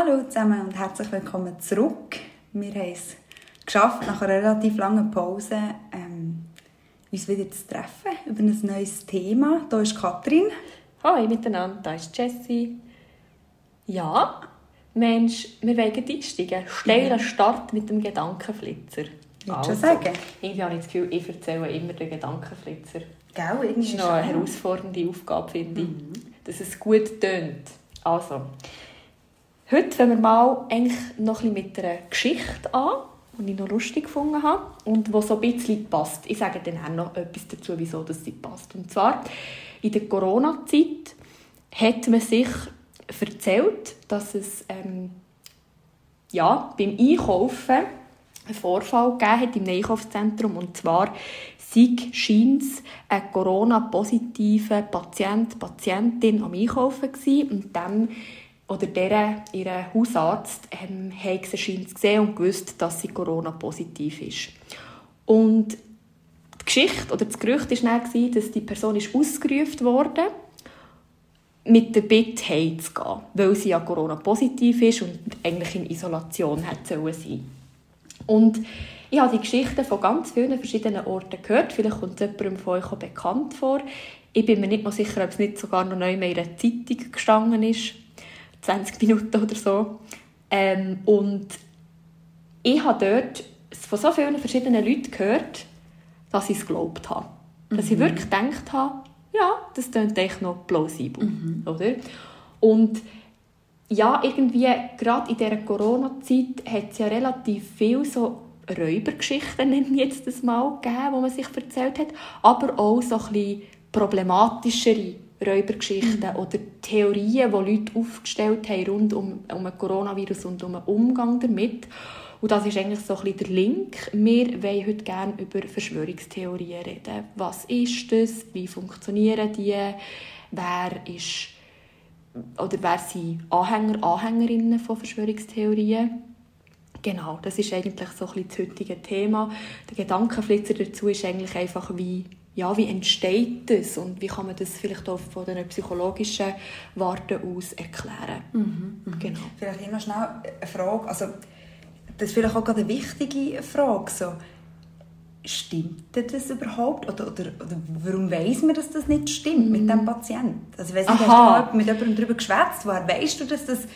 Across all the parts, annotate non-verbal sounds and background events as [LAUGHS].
Hallo zusammen und herzlich willkommen zurück. Wir haben es geschafft, nach einer relativ langen Pause ähm, uns wieder zu treffen über ein neues Thema. Hier ist Katrin. Hallo miteinander, da ist Jessie. Ja, Mensch, wir wollen einsteigen. Steiler Start mit dem Gedankenflitzer. Ich also, sagen. Irgendwie habe ich das Gefühl, ich erzähle immer den Gedankenflitzer. Gell, irgendwie das ist noch eine herausfordernde Aufgabe, finde ich. Mhm. Dass es gut tönt. Also, heute fangen wir mal eigentlich noch ein mit einer Geschichte an, die ich noch lustig gefunden habe und die so ein bisschen passt. Ich sage dann auch noch etwas dazu, wieso das sie passt. Und zwar, in der Corona-Zeit hat man sich erzählt, dass es ähm, ja, beim Einkaufen einen Vorfall gegeben hat im Einkaufszentrum. Und zwar sei scheint ein Corona-positiver Patient, Patientin am Einkaufen gewesen. Und dem oder deren, ihr Hausarzt ähm, hat sie gesehen und gewusst, dass sie Corona-positiv ist. Und die Geschichte oder das Gerücht war dann, dass die Person ist ausgerufen wurde mit der Bitte heimzugehen, weil sie ja Corona-positiv ist und eigentlich in Isolation hat sein Und ich habe die Geschichten von ganz vielen verschiedenen Orten gehört. Vielleicht kommt jemandem von euch auch bekannt vor. Ich bin mir nicht mal sicher, ob es nicht sogar noch neu in einer Zeitung gestanden ist. 20 Minuten oder so. Ähm, und ich habe dort von so vielen verschiedenen Leuten gehört, dass ich es geglaubt habe. Dass mhm. ich wirklich gedacht habe, ja, das klingt echt noch plausibel. Mhm. Oder? Und ja, irgendwie, gerade in dieser Corona-Zeit hat es ja relativ viel so Räubergeschichten, [LAUGHS] nenne ich jetzt das mal, gegeben, die man sich erzählt hat, aber auch so ein bisschen problematischere Räubergeschichten mhm. oder Theorien, die Leute aufgestellt haben rund um, um ein Coronavirus und um den Umgang damit. Und das ist eigentlich so ein bisschen der Link. Wir wollen heute gerne über Verschwörungstheorien reden. Was ist das? Wie funktionieren die? Wer ist oder wer sind Anhänger, Anhängerinnen von Verschwörungstheorien? Genau, das ist eigentlich so ein bisschen das heutige Thema. Der Gedankenflitzer dazu ist eigentlich einfach, wie ja, wie entsteht das und wie kann man das vielleicht auch von den psychologischen Warten aus erklären. Mhm, mhm. Genau. Vielleicht noch schnell eine Frage, also das ist vielleicht auch eine wichtige Frage, so, stimmt das überhaupt? Oder, oder, oder warum weiß man, dass das nicht stimmt mit dem mhm. Patienten? Also, weiss nicht, hast du mit jemandem darüber geschwätzt? Woher weißt du, dass das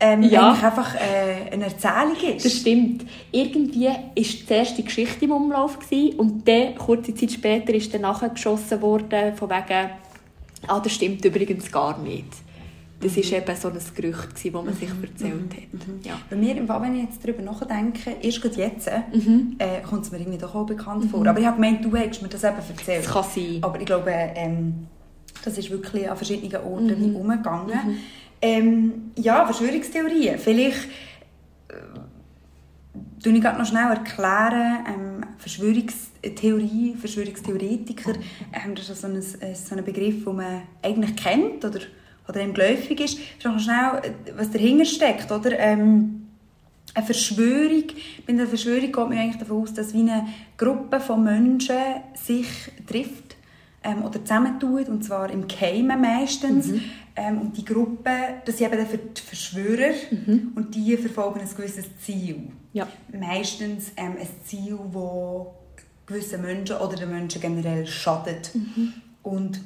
ähm, ja. einfach äh, eine Erzählung ist. Das stimmt. Irgendwie war zuerst die Geschichte im Umlauf gewesen, und dann, kurze Zeit später, ist dann nachgeschossen worden, von wegen, ah, das stimmt übrigens gar nicht. Das war mhm. eben so ein Gerücht, das man sich mhm. erzählt mhm. hat. Ja. Bei mir, wenn ich jetzt darüber nachdenke, erst jetzt, äh, kommt es mir irgendwie doch auch bekannt vor. Aber ich habe gemeint, du hättest mir das eben erzählt. Das kann sein. Aber ich glaube, ähm, das ist wirklich an verschiedenen Orten mhm. umgegangen. Ähm, ja, Verschwörungstheorien. Vielleicht äh, ich noch schnell erklären, ähm, Verschwörungstheorie, Verschwörungstheoretiker, ähm, das ist so ein, äh, so ein Begriff, den man eigentlich kennt oder, oder einem geläufig ist. Vielleicht noch schnell, äh, was dahinter steckt, oder? Ähm, eine Verschwörung, bei einer Verschwörung geht man eigentlich davon aus, dass wie eine Gruppe von Menschen sich trifft ähm, oder zusammentut, und zwar im Geheimen meistens. Mhm. Ähm, und die Gruppe, das sind eben die Verschwörer mhm. und die verfolgen ein gewisses Ziel. Ja. Meistens ähm, ein Ziel, das gewissen Menschen oder den Menschen generell schadet. Mhm. Und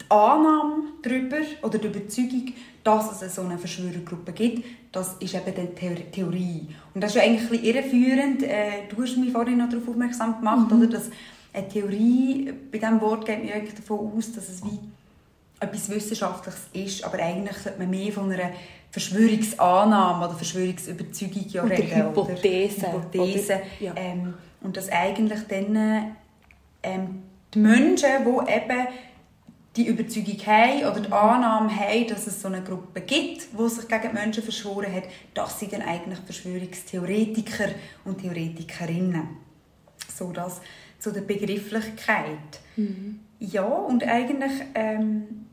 die Annahme darüber oder die Überzeugung, dass es so eine Verschwörergruppe gibt, das ist eben die Theorie. Und das ist eigentlich ein bisschen irreführend. Äh, du hast mich vorhin noch darauf aufmerksam gemacht, mhm. oder, dass eine Theorie, bei diesem Wort geht man eigentlich davon aus, dass es wie etwas Wissenschaftliches ist, aber eigentlich sollte man mehr von einer Verschwörungsannahme oder Verschwörungsüberzeugung ja reden. Hypothese. Oder Hypothese. Oder, ja. ähm, und dass eigentlich dann ähm, die Menschen, die eben die Überzeugung haben oder die Annahme haben, dass es so eine Gruppe gibt, die sich gegen die Menschen verschworen hat, das sind dann eigentlich Verschwörungstheoretiker und Theoretikerinnen. So das zu der Begrifflichkeit. Mhm. Ja, und eigentlich ähm,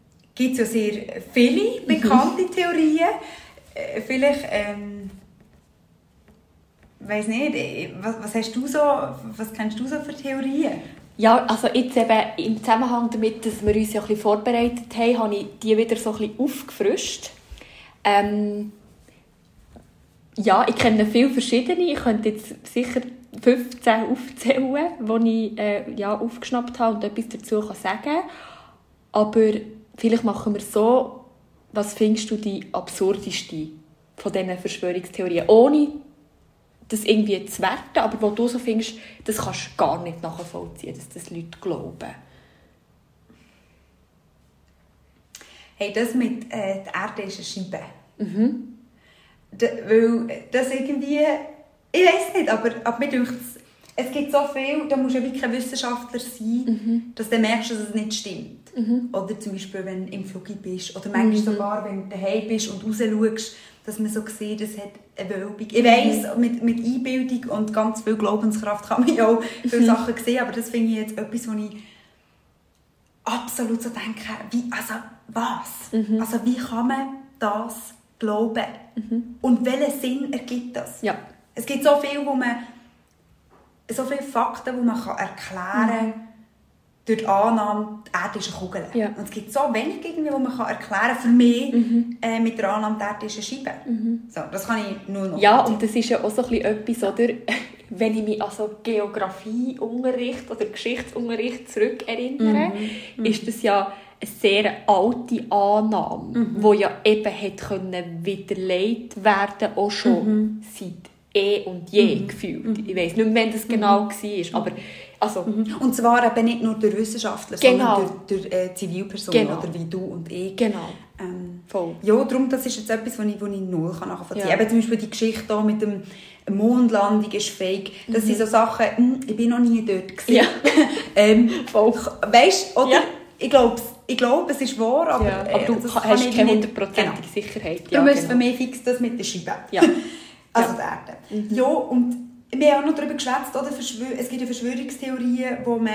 gibt es ja sehr viele bekannte mhm. Theorien. Äh, vielleicht, ähm, weiß nicht, äh, was, was, hast du so, was kennst du so für Theorien? Ja, also jetzt eben im Zusammenhang damit, dass wir uns ja ein bisschen vorbereitet haben, habe ich die wieder so ein bisschen aufgefrischt. Ähm, ja, ich kenne viele verschiedene. Ich könnte jetzt sicher 15 aufzählen, die ich äh, ja, aufgeschnappt habe und etwas dazu kann sagen kann. Aber vielleicht machen wir so, was findest du die absurdeste von diesen Verschwörungstheorien? Ohne das irgendwie zu werten, aber wo du so findest, das kannst du gar nicht nachvollziehen, dass das Leute glauben. Hey, das mit äh, der Erde ist eine Scheibe. Mhm. Da, weil das irgendwie, ich weiß nicht, aber, aber mir denkt es gibt so viel, da musst du ja wirklich kein Wissenschaftler sein, mhm. dass du merkst, dass es nicht stimmt. Mhm. Oder zum Beispiel, wenn du im Flug bist. Oder manchmal mhm. sogar, wenn du daheim bist und raus schaust, dass man so sieht, es hat eine Wölbung. Ich weiss, mit, mit Einbildung und ganz viel Glaubenskraft kann man ja auch viele mhm. Sachen sehen, aber das finde ich jetzt etwas, wo ich absolut so denke, wie, also was? Mhm. Also wie kann man das glauben? Mhm. Und welchen Sinn ergibt das? Ja. Es gibt so viel, wo man so viele Fakten, die man erklären kann, mhm. durch die Annahme, die Erde ist eine Kugel. Ja. Und es gibt so wenig, irgendwie, wo man kann erklären kann, für mich, mhm. äh, mit der Annahme, die Erde ist eine Scheibe. Mhm. So, das kann ich nur noch Ja, und das ist ja auch so ein etwas, oder? [LAUGHS] wenn ich mich an so Geografieunterricht oder Geschichtsunterricht zurückerinnere, mhm. mhm. ist das ja eine sehr alte Annahme, mhm. die ja eben hat können widerlegt werden, auch schon mhm. seit eh und je mhm. gefühlt. Mhm. Ich weiß nicht mehr, wann das genau mhm. war, aber also, mhm. Und zwar eben nicht nur durch Wissenschaftler, genau. sondern durch, durch äh, Zivilpersonen genau. oder wie du und ich. Genau. Ähm, Voll. Ja, darum, das ist jetzt etwas, was ich, was ich null nachvollziehen kann. Ja. Eben zum Beispiel die Geschichte hier mit dem Mondlandung ist fake. Das mhm. sind so Sachen, hm, ich bin noch nie dort gewesen. Ja. [LAUGHS] ähm, Voll. Weißt, oder? Ja. Ich glaube, ich glaube, es ist wahr, aber, ja, aber du äh, hast keine hundertprozentige genau. Sicherheit. Ja, du musst genau. für mich fix das mit der Scheibe. Ja. [LAUGHS] Also ja. die Erde. Mhm. Ja, und wir haben auch noch darüber geschwätzt, oder? es gibt ja Verschwörungstheorien, wo man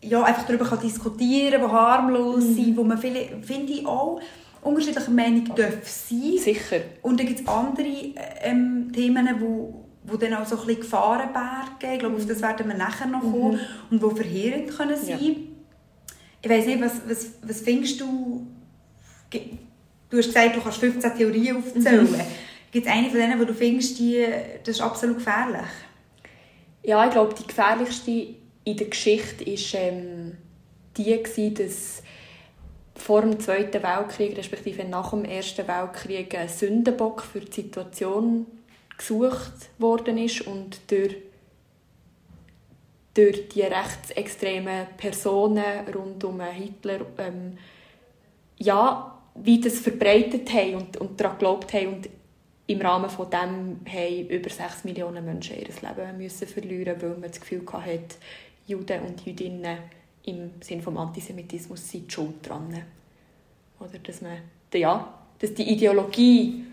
ja, einfach darüber diskutieren kann, die harmlos mhm. sind, wo man viele, finde ich auch, unterschiedlicher Meinung dürfen sein. Sicher. Und dann gibt es andere ähm, Themen, wo, wo dann auch so ein bisschen Gefahren bergen. Ich glaube, mhm. auf das werden wir nachher noch kommen. Mhm. Und die verheerend können sein ja. Ich weiß nicht, was, was, was findest du... Du hast gesagt, du kannst 15 Theorien aufzählen. Mhm. Gibt es eine von denen, wo du findest, die, das ist absolut gefährlich? Ja, ich glaube, die gefährlichste in der Geschichte war ähm, die, gewesen, dass vor dem Zweiten Weltkrieg, respektive nach dem Ersten Weltkrieg, ein Sündenbock für die Situation gesucht worden ist und durch, durch die rechtsextremen Personen rund um Hitler ähm, ja, wie das verbreitet haben und, und daran geglaubt haben und im Rahmen von dem haben über 6 Millionen Menschen ihr Leben müssen verlieren, weil man das Gefühl hatte, Juden und Jüdinnen im Sinne des Antisemitismus sind schuld dran. Oder dass, man, ja, dass die Ideologie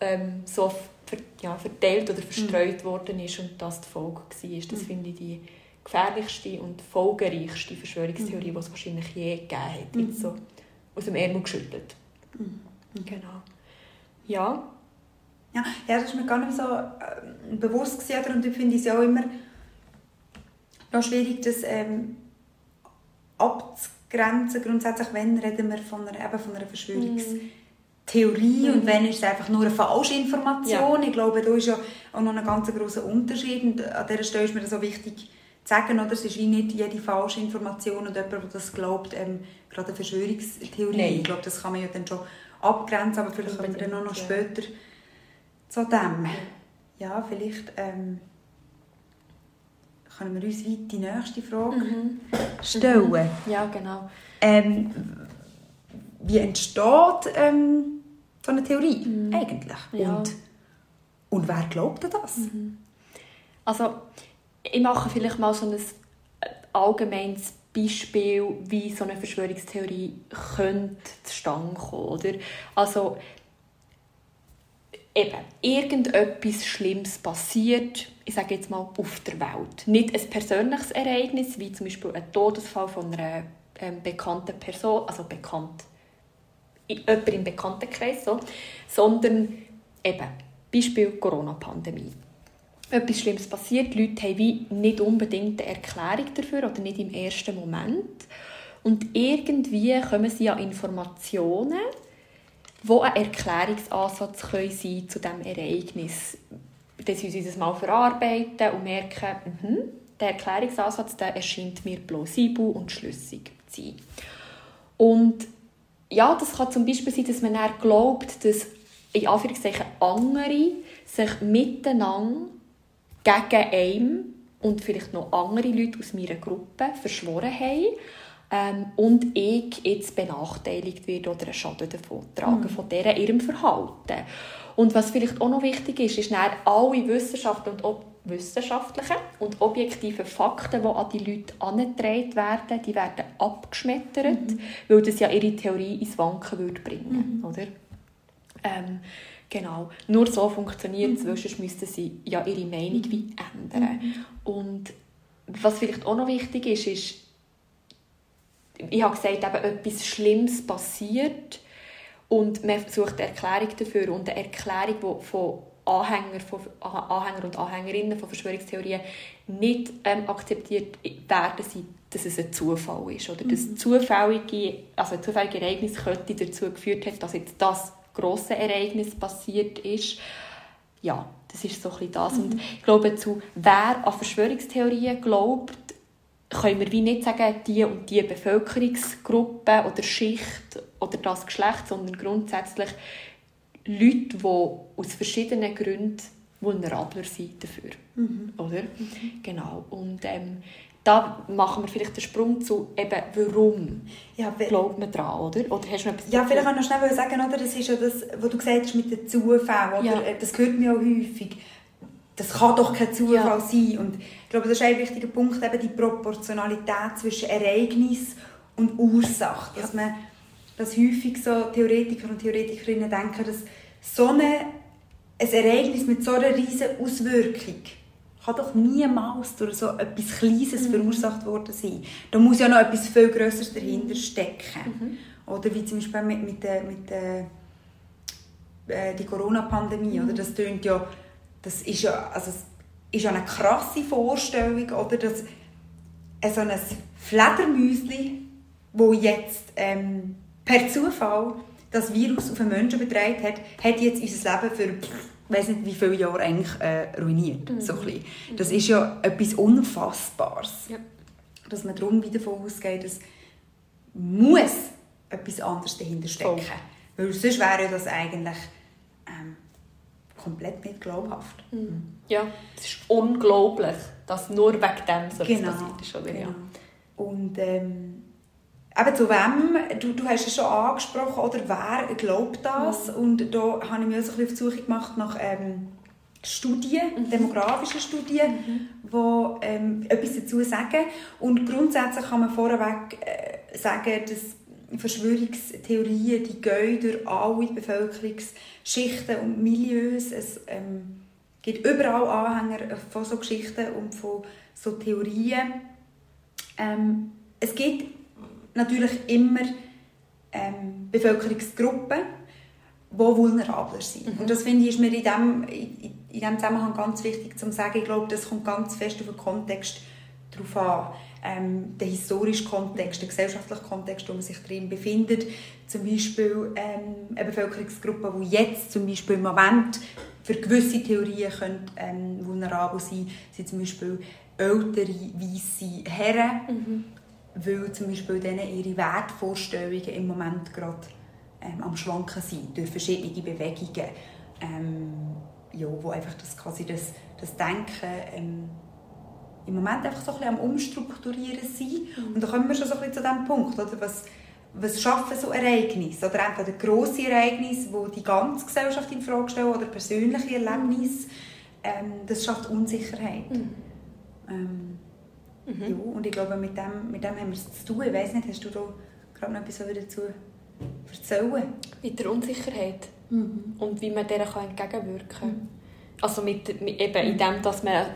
ähm, so ver, ja, verteilt oder verstreut mhm. worden ist und das die Folge war. Das mhm. finde ich die gefährlichste und folgenreichste Verschwörungstheorie, mhm. die es wahrscheinlich je gegeben hat. Mhm. so aus dem Ärmel geschüttelt. Mhm. Genau. Ja, ja, ja, das ist mir gar nicht so äh, bewusst gewesen, und ich finde es ja auch immer noch schwierig, das ähm, abzugrenzen. Grundsätzlich, wenn reden wir von einer, eben von einer Verschwörungstheorie mhm. und wenn ist es einfach nur eine falsche Information. Ja. Ich glaube, da ist ja auch noch ein ganz großer Unterschied und an dieser Stelle ist mir das so wichtig zu sagen, oder? es ist nicht jede falsche Information und jemand, der das glaubt, ähm, gerade eine Verschwörungstheorie. Nein. Ich glaube, das kann man ja dann schon abgrenzen, aber vielleicht können wir dann noch ja. später zu dem. Ja, vielleicht ähm, können wir uns weit die nächste Frage mhm. stellen. Mhm. Ja, genau. Ähm, wie entsteht ähm, so eine Theorie mhm. eigentlich? Ja. Und, und wer glaubt das? Mhm. Also, ich mache vielleicht mal so ein allgemeines Beispiel, wie so eine Verschwörungstheorie könnte zustande kommen. Oder? Also, eben irgendetwas Schlimmes passiert, ich sage jetzt mal auf der Welt. Nicht ein persönliches Ereignis, wie zum Beispiel ein Todesfall von einer ähm, bekannten Person, also bekannt, jemand im Bekanntenkreis, so, sondern eben, Beispiel Corona-Pandemie. Etwas Schlimmes passiert, die Leute haben wie nicht unbedingt eine Erklärung dafür oder nicht im ersten Moment. Und irgendwie kommen sie an Informationen, wo ein Erklärungsansatz können sein zu diesem Ereignis. Dass wir uns das mal verarbeiten und merken, mh, der Erklärungsansatz der erscheint mir plausibel und schlüssig zu sein. Und ja, das kann zum Beispiel sein, dass man dann glaubt, dass in Anführungszeichen andere sich miteinander gegen einen und vielleicht noch andere Leute aus meiner Gruppe verschworen haben ähm, und ich jetzt benachteiligt werde oder einen Schaden davon tragen, mhm. von deren ihrem Verhalten. Und was vielleicht auch noch wichtig ist, ist dann alle Wissenschaftler und ob wissenschaftlichen und objektiven Fakten, die an die Leute angetragen werden, die werden abgeschmettert, mhm. weil das ja ihre Theorie ins Wanken würde bringen mhm. oder? Ähm, genau. Nur so funktioniert es, mhm. sonst müssten sie ja ihre Meinung wie ändern. Mhm. Und was vielleicht auch noch wichtig ist, ist, ich habe gesagt, eben etwas Schlimmes passiert und man sucht eine Erklärung dafür und eine Erklärung, die von Anhänger, von, Anhänger und Anhängerinnen von Verschwörungstheorien nicht ähm, akzeptiert werden sie, dass es ein Zufall ist oder mhm. dass zufällige, also ein zufälliges Ereignis könnte dazu geführt haben, dass jetzt das große Ereignis passiert ist. Ja, das ist so ein bisschen das. Mhm. Und ich glaube, zu wer an Verschwörungstheorien glaubt, können wir wie nicht sagen, die und die Bevölkerungsgruppe oder Schicht oder das Geschlecht, sondern grundsätzlich Leute, die aus verschiedenen Gründen vulnerabler sind dafür. Mhm. Oder? Mhm. Genau. Und ähm, da machen wir vielleicht den Sprung zu eben, warum ja, glaubt man daran, oder? Oder hast du noch etwas Ja, vielleicht kann ich noch schnell sagen, oder? das ist ja das, was du gesagt hast mit den Zufällen, oder? Ja. Das hört mir auch häufig. Das kann doch kein Zufall ja. sein. Und ich glaube, das ist ein wichtiger Punkt, eben die Proportionalität zwischen Ereignis und Ursache. Dass man dass häufig so Theoretiker und Theoretikerinnen denken, dass so eine, ein Ereignis mit so einer riesen Auswirkung kann doch niemals durch so etwas Kleines mhm. verursacht worden sein. Da muss ja noch etwas viel Größeres dahinter stecken. Mhm. Oder wie zum Beispiel mit, mit der, mit der äh, die Corona-Pandemie. Mhm. Oder das tönt ja, das ist ja, also es ist ja eine krasse Vorstellung, oder dass so ein Fledermäuschen, wo jetzt ähm, per Zufall das Virus auf einen Menschen übertragen hat, hat jetzt unser Leben für ich weiß nicht wie viele Jahre eigentlich äh, ruiniert. Mhm. So ein das ist ja etwas Unfassbares. Ja. Dass man darum wieder davon ausgeht, dass muss etwas anderes dahinter stecken. Voll. Weil sonst wäre das eigentlich ähm, komplett nicht glaubhaft. Mhm. Ja, es ist unglaublich, dass nur wegen dem so genau. passiert ist. Oder? Genau. Ja. Und ähm, Eben zu wem, du, du hast es schon angesprochen, oder wer glaubt das? Mhm. Und da habe ich mir so ein bisschen auf die Suche gemacht nach ähm, Studien, mhm. demografischen Studien, mhm. die ähm, etwas dazu sagen. Und grundsätzlich kann man vorweg äh, sagen, dass Verschwörungstheorien, die gehen durch alle Bevölkerungsschichten und Milieus. Es ähm, gibt überall Anhänger von so Geschichten und von so Theorien. Ähm, es gibt natürlich immer ähm, Bevölkerungsgruppen, die vulnerabler sind. Mhm. Und das finde ich, ist mir in diesem in, in dem Zusammenhang ganz wichtig zu sagen. Ich glaube, das kommt ganz fest auf den Kontext drauf an. Ähm, der historische Kontext, der gesellschaftliche Kontext, wo man sich drin befindet. Zum Beispiel ähm, eine Bevölkerungsgruppe, die jetzt zum Beispiel im Moment für gewisse Theorien können, ähm, vulnerabel sein sind zum Beispiel ältere, weisse Herren, mhm weil zum Beispiel denen ihre Wertvorstellungen im Moment gerade ähm, am Schwanken sind, durch verschiedene Bewegungen, ähm, ja, wo einfach das, quasi das, das Denken ähm, im Moment einfach so ein bisschen am Umstrukturieren sind. Mhm. Und da kommen wir schon so ein bisschen zu diesem Punkt, oder? Was, was schaffen so Ereignisse? Oder entweder grosse Ereignisse, die die ganze Gesellschaft in Frage stellen, oder persönliche Erlebnisse. Ähm, das schafft Unsicherheit. Mhm. Ähm, Mhm. Ja, und ich glaube, mit dem, mit dem haben wir es zu tun. Ich weiß nicht, hast du da gerade noch etwas dazu erzählen? Mit der Unsicherheit mhm. und wie man dieser entgegenwirken kann. Mhm. Also mit, mit, eben in dem, dass man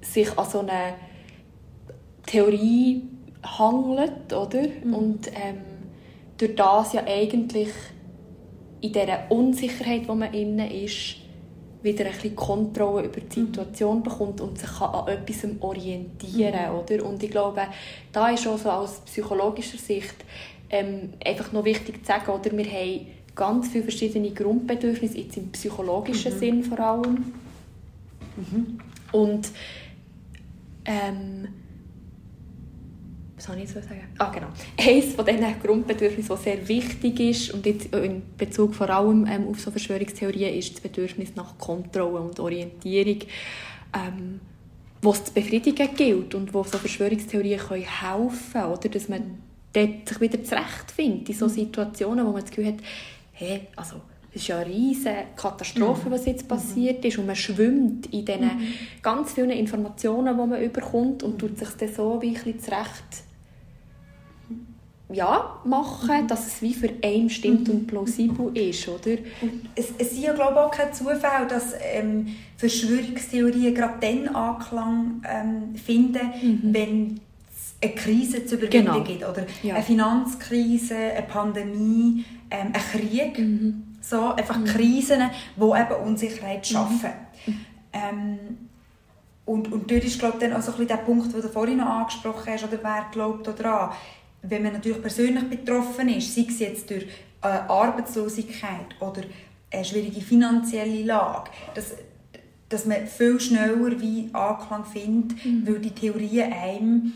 sich an so eine Theorie hangelt, oder? Mhm. Und ähm, durch das ja eigentlich in dieser Unsicherheit, wo man innen ist, wieder ein bisschen Kontrolle über die Situation bekommt und sich an etwas orientieren mhm. oder? Und ich glaube, da ist auch so aus psychologischer Sicht ähm, einfach noch wichtig zu sagen, oder? wir haben ganz viele verschiedene Grundbedürfnisse, jetzt im psychologischen mhm. Sinn vor allem. Mhm. Und ähm, was soll ich jetzt sagen? Ah, genau. Eines von diesen Grundbedürfnissen, das sehr wichtig ist und jetzt in Bezug vor allem ähm, auf so Verschwörungstheorien, ist das Bedürfnis nach Kontrolle und Orientierung, ähm, was zu befriedigen gilt und wo so Verschwörungstheorien können helfen können, oder? dass man dort sich wieder zurechtfindet in so Situationen, wo man das Gefühl hat, hey, also es ist ja eine riesige Katastrophe, was jetzt passiert ist und man schwimmt in diesen mhm. ganz vielen Informationen, die man überkommt und tut sich dann so wie ein bisschen zurecht ja, machen, dass es wie für einen stimmt und plausibel ist, oder? es, es ist ja glaube ich auch kein Zufall, dass ähm, Verschwörungstheorien gerade dann Anklang ähm, finden, mhm. wenn es eine Krise zu überwinden genau. gibt, oder ja. eine Finanzkrise, eine Pandemie, ähm, ein Krieg, mhm. So einfach mhm. Krisen, die eben Unsicherheit mhm. schaffen. Ähm, und, und dort ist glaube ich, dann auch so ein bisschen der Punkt, den du vorhin noch angesprochen hast, oder wer glaubt daran, wenn man natürlich persönlich betroffen ist, sei es jetzt durch äh, Arbeitslosigkeit oder eine schwierige finanzielle Lage, dass, dass man viel schneller wie Anklang findet, mhm. weil die Theorien einem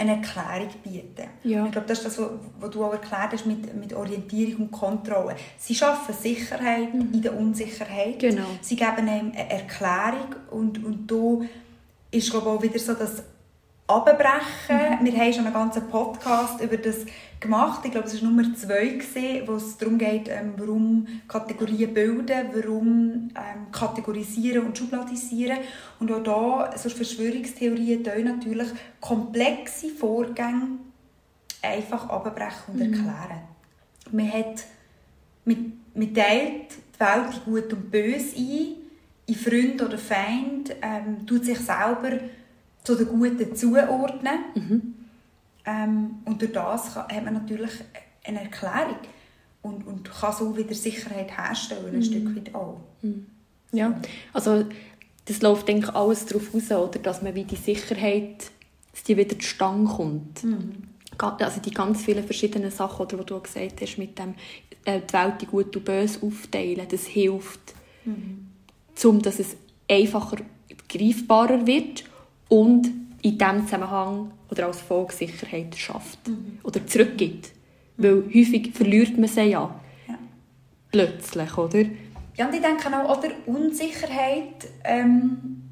eine Erklärung bieten. Ja. Ich glaube, das ist das, was du auch erklärt hast mit, mit Orientierung und Kontrolle. Sie schaffen Sicherheit mhm. in der Unsicherheit. Genau. Sie geben einem eine Erklärung und, und da ist glaube ich, auch wieder so, dass abbrechen. Mhm. Wir haben schon einen ganzen Podcast über das gemacht. Ich glaube, es war Nummer zwei, wo es darum geht, ähm, warum Kategorien bilden, warum ähm, kategorisieren und schubladisieren. Und auch da, so Verschwörungstheorien tun natürlich komplexe Vorgänge einfach abbrechen und mhm. erklären. Man hat mit, mit teilt die Welt in gut und böse ein, in Freund oder Feind, ähm, tut sich selber zu den Guten zuordnen. Mhm. Ähm, und durch das hat man natürlich eine Erklärung und, und kann so wieder Sicherheit herstellen, ein mhm. Stück weit auch. Mhm. Ja, also das läuft denke ich, alles darauf aus, oder, dass man wie die Sicherheit, dass die wieder zustande kommt. Mhm. Also die ganz vielen verschiedenen Sachen, oder, die du gesagt hast, mit dem äh, die Welt in gut und böse aufteilen, das hilft, mhm. um dass es einfacher greifbarer wird und in diesem Zusammenhang oder als Folge Sicherheit schafft mhm. oder zurückgibt. Weil häufig verliert man sie ja. ja. Plötzlich, oder? Ja, und ich denke auch, oder Unsicherheit, ähm,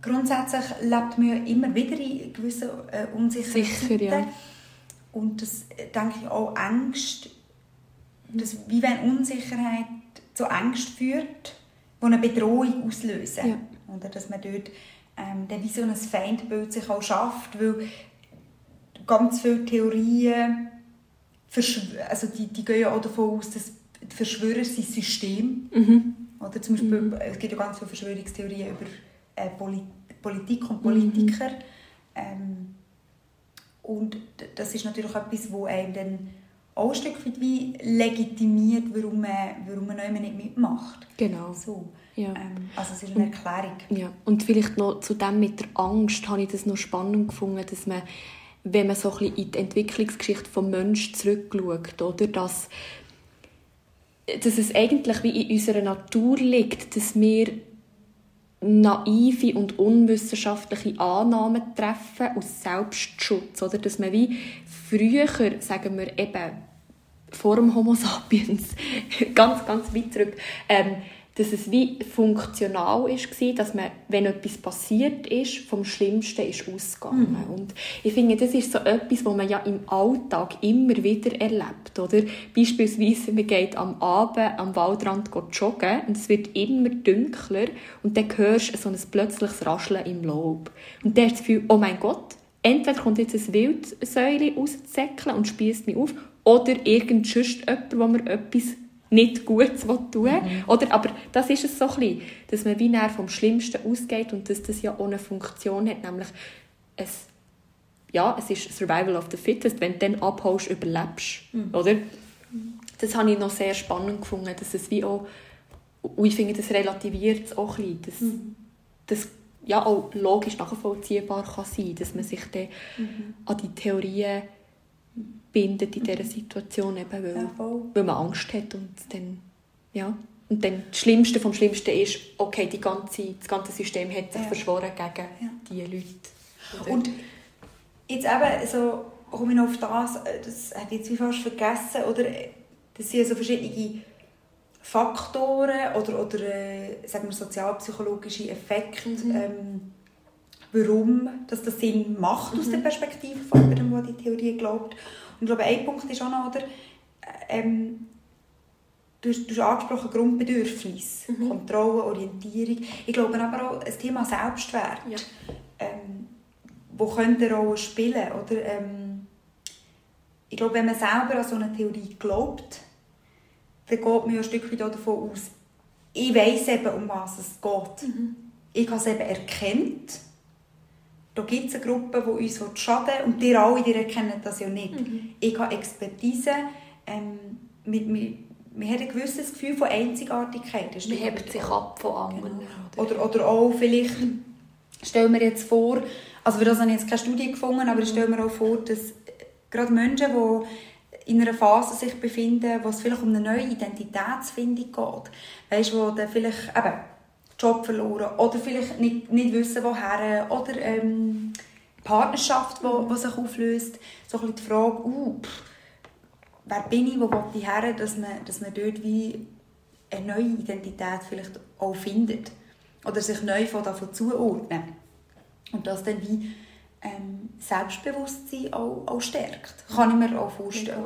grundsätzlich lebt man ja immer wieder in gewissen äh, Unsicherheiten. Sicher, ja. Und das, äh, denke ich, auch Angst, dass, wie wenn Unsicherheit zu Angst führt, die eine Bedrohung auslösen. Ja. Oder dass man dort ähm, dann wie so ein Feindbild sich auch schafft, weil ganz viele Theorien, also die, die gehen ja auch davon aus, dass die Verschwörer sind System. Mhm. Oder zum Beispiel, mhm. es gibt ja ganz viele Verschwörungstheorien über äh, Polit Politik und Politiker. Mhm. Ähm, und das ist natürlich etwas, wo einem dann auch ein Stück weit wie legitimiert, warum man, warum man nicht mitmacht. Genau. So. Ja. Ähm, also es ist eine Erklärung. Ja. Und vielleicht noch zu dem mit der Angst habe ich das noch spannend gefunden, dass man, wenn man so ein bisschen in die Entwicklungsgeschichte des Menschen zurückschaut, oder, dass, dass es eigentlich wie in unserer Natur liegt, dass wir naive und unwissenschaftliche Annahmen treffen aus Selbstschutz. Oder dass man wie früher, sagen wir eben, vor dem Homo sapiens, [LAUGHS] ganz, ganz weit zurück, ähm, dass es wie funktional war, dass man, wenn etwas passiert ist, vom Schlimmsten ist ausgegangen. Mhm. Und ich finde, das ist so etwas, was man ja im Alltag immer wieder erlebt. Oder? Beispielsweise, man geht am Abend am Waldrand joggen und es wird immer dunkler und dann hörst du so ein plötzliches Rascheln im Laub. Und dann hast du das Gefühl, oh mein Gott, entweder kommt jetzt ein Wildsäule rauszäckeln und spießt mich auf oder irgend jemand, wo mir etwas nicht Gutes tun mhm. Oder, aber das ist es so ein bisschen, dass man wie näher vom Schlimmsten ausgeht und dass das ja ohne Funktion hat, nämlich es, ja, es ist Survival of the Fittest, wenn du dann abhaust, überlebst, mhm. oder? Das habe ich noch sehr spannend gefunden, dass es wie auch, und ich finde, das relativiert es auch ein bisschen, dass, mhm. das ja auch logisch nachvollziehbar kann sein, dass man sich dann mhm. an die Theorien bindet in dieser Situation, eben weil, Ja, weil man Angst hat und dann, ja. Und dann das Schlimmste vom Schlimmsten ist, okay, die ganze, das ganze System hat sich Ja. verschworen gegen Ja. diese Leute. Und jetzt eben, so komme ich noch auf das, äh, das habe ich jetzt wie fast vergessen, oder äh, das sind so verschiedene Faktoren oder, oder äh, sagen wir sozialpsychologische Effekte, Mhm. ähm, warum dass das Sinn macht aus der Perspektive von jemandem, der an die Theorie glaubt. Und ich glaube, ein Punkt ist auch noch, oder, äh, ähm, du, hast- du hast angesprochen, Grundbedürfnis, Kontrolle, Orientierung. Ich glaube aber auch das Thema Selbstwert. Ja. ähm, wo könnte eine Rolle spielen oder? Ähm, ich glaube wenn man selber an so eine Theorie glaubt dann geht man ja ein Stück weit davon aus ich weiß eben um was es geht. Ich habe es eben erkannt da gibt es eine Gruppe die uns schaden will. Und ihr alle die erkennen das ja nicht. Ich habe Expertise ähm, mit, mit, man hat ein gewisses Gefühl von Einzigartigkeit. Man die- hebt sich ab von anderen. Oder? oder, oder auch vielleicht, stellen wir jetzt vor, also für das habe ich jetzt keine Studie gefunden, aber ich stelle mir auch vor, dass äh, gerade Menschen, die in einer Phase sich befinden, wo es vielleicht um eine neue Identitätsfindung geht, weißt, wo dann vielleicht eben Job verloren oder vielleicht nicht, nicht wissen, woher, oder ähm, Partnerschaft, die wo, wo sich auflöst, so ein die Frage, uh, pff, wer bin ich, wo will ich her, dass man, dass man dort wie eine neue Identität vielleicht auch findet. Oder sich neu von davon zuordnen. Und das dann wie ähm, Selbstbewusstsein auch, auch stärkt. Kann ich mir auch vorstellen.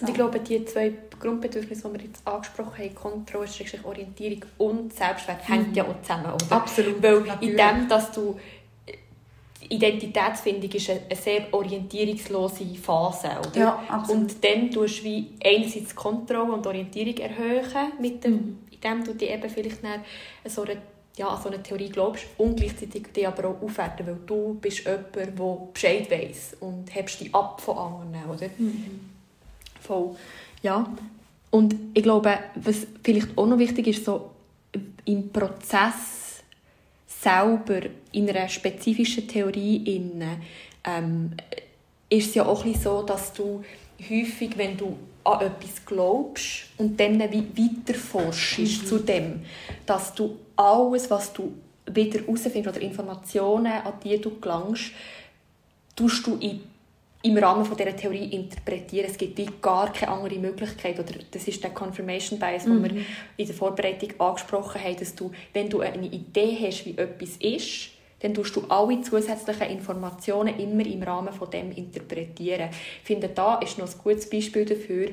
Und ich glaube, die zwei Grundbedürfnisse, die wir jetzt angesprochen haben, Kontrolle, Orientierung und Selbstwert, hängt ja auch zusammen. Oder? Mhm. Absolut, Weil natürlich. in dem, dass du Identitätsfindung ist eine, eine sehr orientierungslose Phase. Oder? Ja, absolut. Und dann tust du wie einerseits Kontrolle und Orientierung erhöhen, mit dem, Mhm. indem du die eben vielleicht dann so eine, ja, an so eine Theorie glaubst und gleichzeitig die aber auch aufwerten, weil du bist jemand, der Bescheid weiss und hebst dich ab von anderen. Oder? Voll. Ja. Und ich glaube, was vielleicht auch noch wichtig ist, so im Prozess selber, in einer spezifischen Theorie, innen, ähm, ist es ja auch ein so, dass du häufig, wenn du an etwas glaubst und dann wie weiter forschst zu dem, dass du alles, was du wieder herausfindest oder Informationen, an die du gelangst, tust du in, im Rahmen von dieser Theorie interpretieren. Es gibt gar keine andere Möglichkeit. Oder das ist der Confirmation Bias, den wir in der Vorbereitung angesprochen haben, dass du, wenn du eine Idee hast, wie etwas ist, dann tust du alle zusätzlichen Informationen immer im Rahmen von dem interpretieren. Ich finde, da ist noch ein gutes Beispiel dafür,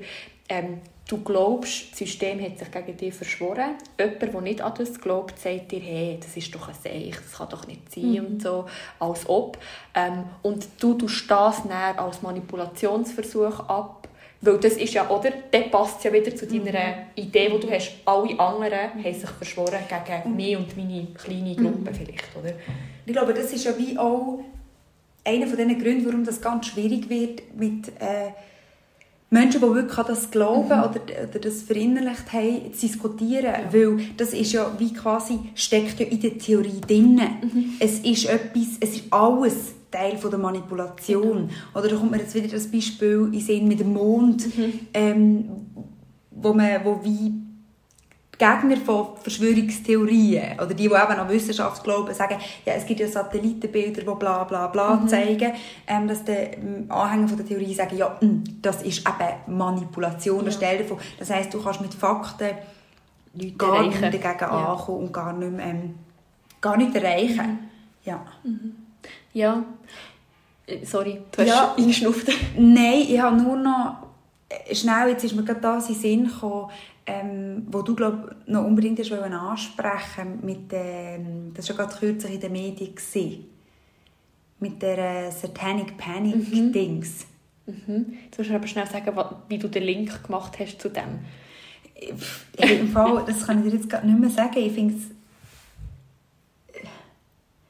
ähm, du glaubst, das System hat sich gegen dich verschworen. Jemand, der nicht an das glaubt, sagt dir, hey, das ist doch ein Seich, das kann doch nicht sein und so, als ob. Ähm, und du tust das dann als Manipulationsversuch ab, weil das ist ja, oder? Dann passt ja wieder zu deiner Idee, die du hast. Alle anderen haben sich verschworen gegen mich und meine kleine Gruppe vielleicht, oder? Ich glaube, das ist ja wie auch einer von den Gründen, warum das ganz schwierig wird mit äh, Menschen, die wirklich an das glauben oder, oder das verinnerlicht haben, zu diskutieren. Weil das ist ja wie quasi, steckt ja in der Theorie drin. Es ist etwas, es ist alles Teil von der Manipulation. Oder da kommt mir jetzt wieder das Beispiel in Sinn mit dem Mond, ähm, wo, man, wo wie Gegner von Verschwörungstheorien oder die, die eben an Wissenschaft glauben, sagen, ja, es gibt ja Satellitenbilder, die bla bla bla zeigen, ähm, dass die ähm, Anhänger von der Theorie sagen, ja, mh, das ist eben Manipulation. Ja. Stell dir vor, das heisst, du kannst mit Fakten Leute gar nicht erreichen. dagegen Ja. ankommen und gar nicht, mehr, ähm, gar nicht erreichen. Ja. Ja. Äh, Sorry, du hast Ja. eingeschnupft. Nein, ich habe nur noch äh, schnell, jetzt ist mir gerade das in den Sinn gekommen, ähm, wo du glaub, noch unbedingt hast ansprechen mit ähm, das war ja gerade kürzlich in den Medien gewesen, mit der äh, Satanic Panic Dings. Mhm. Jetzt musst du aber schnell sagen, wie du den Link gemacht hast zu dem. Ich, Im Fall, das kann ich dir jetzt gerade nicht mehr sagen. Ich finde es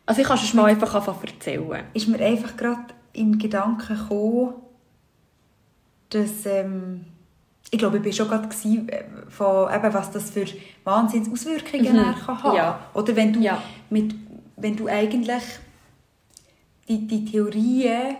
Also ich kann es mal einfach anfangen erzählen. ist mir einfach gerade in Gedanken gekommen, dass ähm, ich glaube, ich war schon gerade äh, von eben, was das für Wahnsinnsauswirkungen Mhm. mhm. kann haben. Ja. Oder wenn du, Ja. mit, wenn du eigentlich die, die Theorien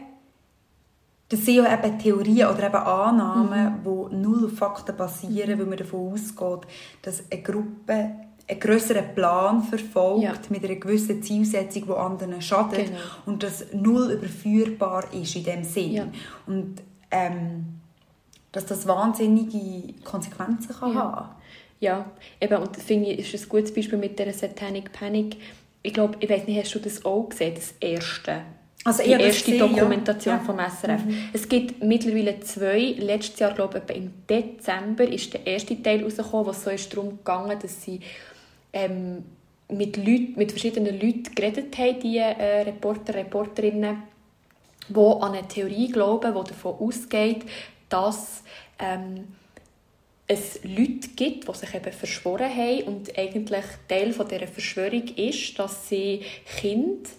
das sind ja eben Theorien oder eben Annahmen, die null auf Fakten basieren, weil man davon ausgeht, dass eine Gruppe einen grösseren Plan verfolgt Ja. mit einer gewissen Zielsetzung, die anderen schadet Genau. und das null überführbar ist in dem Sinn. Ja. Und ähm, dass das wahnsinnige Konsequenzen kann Ja. haben. Ja, eben, und das finde ich, ist ein gutes Beispiel mit dieser Satanic Panic. Ich glaube, ich weiß nicht, hast du das auch gesehen, das erste? Also die erste gesehen. Dokumentation Ja. Mhm. vom SRF. Es gibt mittlerweile zwei. Letztes Jahr, glaube ich, im Dezember ist der erste Teil rausgekommen, wo es so ist darum gegangen, dass sie ähm, mit, Leuten, mit verschiedenen Leuten geredet haben, die äh, Reporter, Reporterinnen, die an eine Theorie glauben, die davon ausgeht, dass ähm, es Leute gibt, die sich eben verschworen haben und eigentlich Teil von dieser Verschwörung ist, dass sie Kinder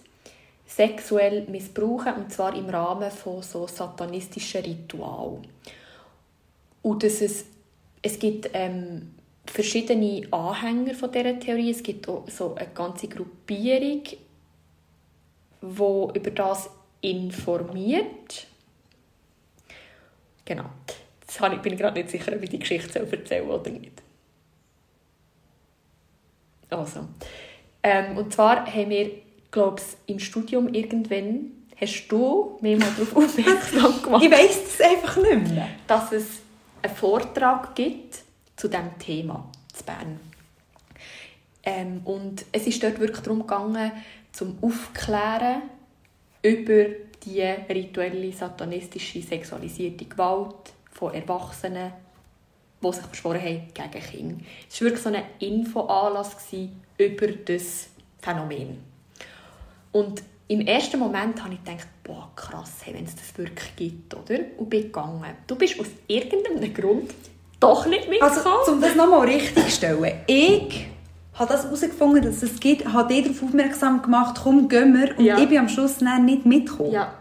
sexuell missbrauchen und zwar im Rahmen von so satanistischen Ritualen. Und dass es, es gibt ähm, verschiedene Anhänger von dieser Theorie. Es gibt auch so eine ganze Gruppierung, die über das informiert. Genau. Jetzt bin ich gerade nicht sicher, ob ich die Geschichte erzählen oder nicht. Also. Ähm, und zwar haben wir, glaube ich, im Studium irgendwann, hast du mich mal darauf aufmerksam [LAUGHS] gemacht, Ich weiss das einfach nicht mehr. dass es einen Vortrag gibt zu diesem Thema zu Bern. Ähm, und es ist dort wirklich darum gegangen, zum Aufklären über die rituelle, satanistische, sexualisierte Gewalt von Erwachsenen, die sich verschworen haben gegen Kinder. Es war wirklich so ein Infoanlass über das Phänomen. Und im ersten Moment habe ich gedacht, boah, krass, hey, wenn es das wirklich gibt, oder? Und bin gegangen. Du bist aus irgendeinem Grund doch nicht mitgekommen. Also, um das nochmal richtig zu stellen. Ich habe das herausgefunden, dass es gibt, habe dich darauf aufmerksam gemacht, komm, gehen wir. Und Ja. ich bin am Schluss dann nicht mitgekommen. Ja.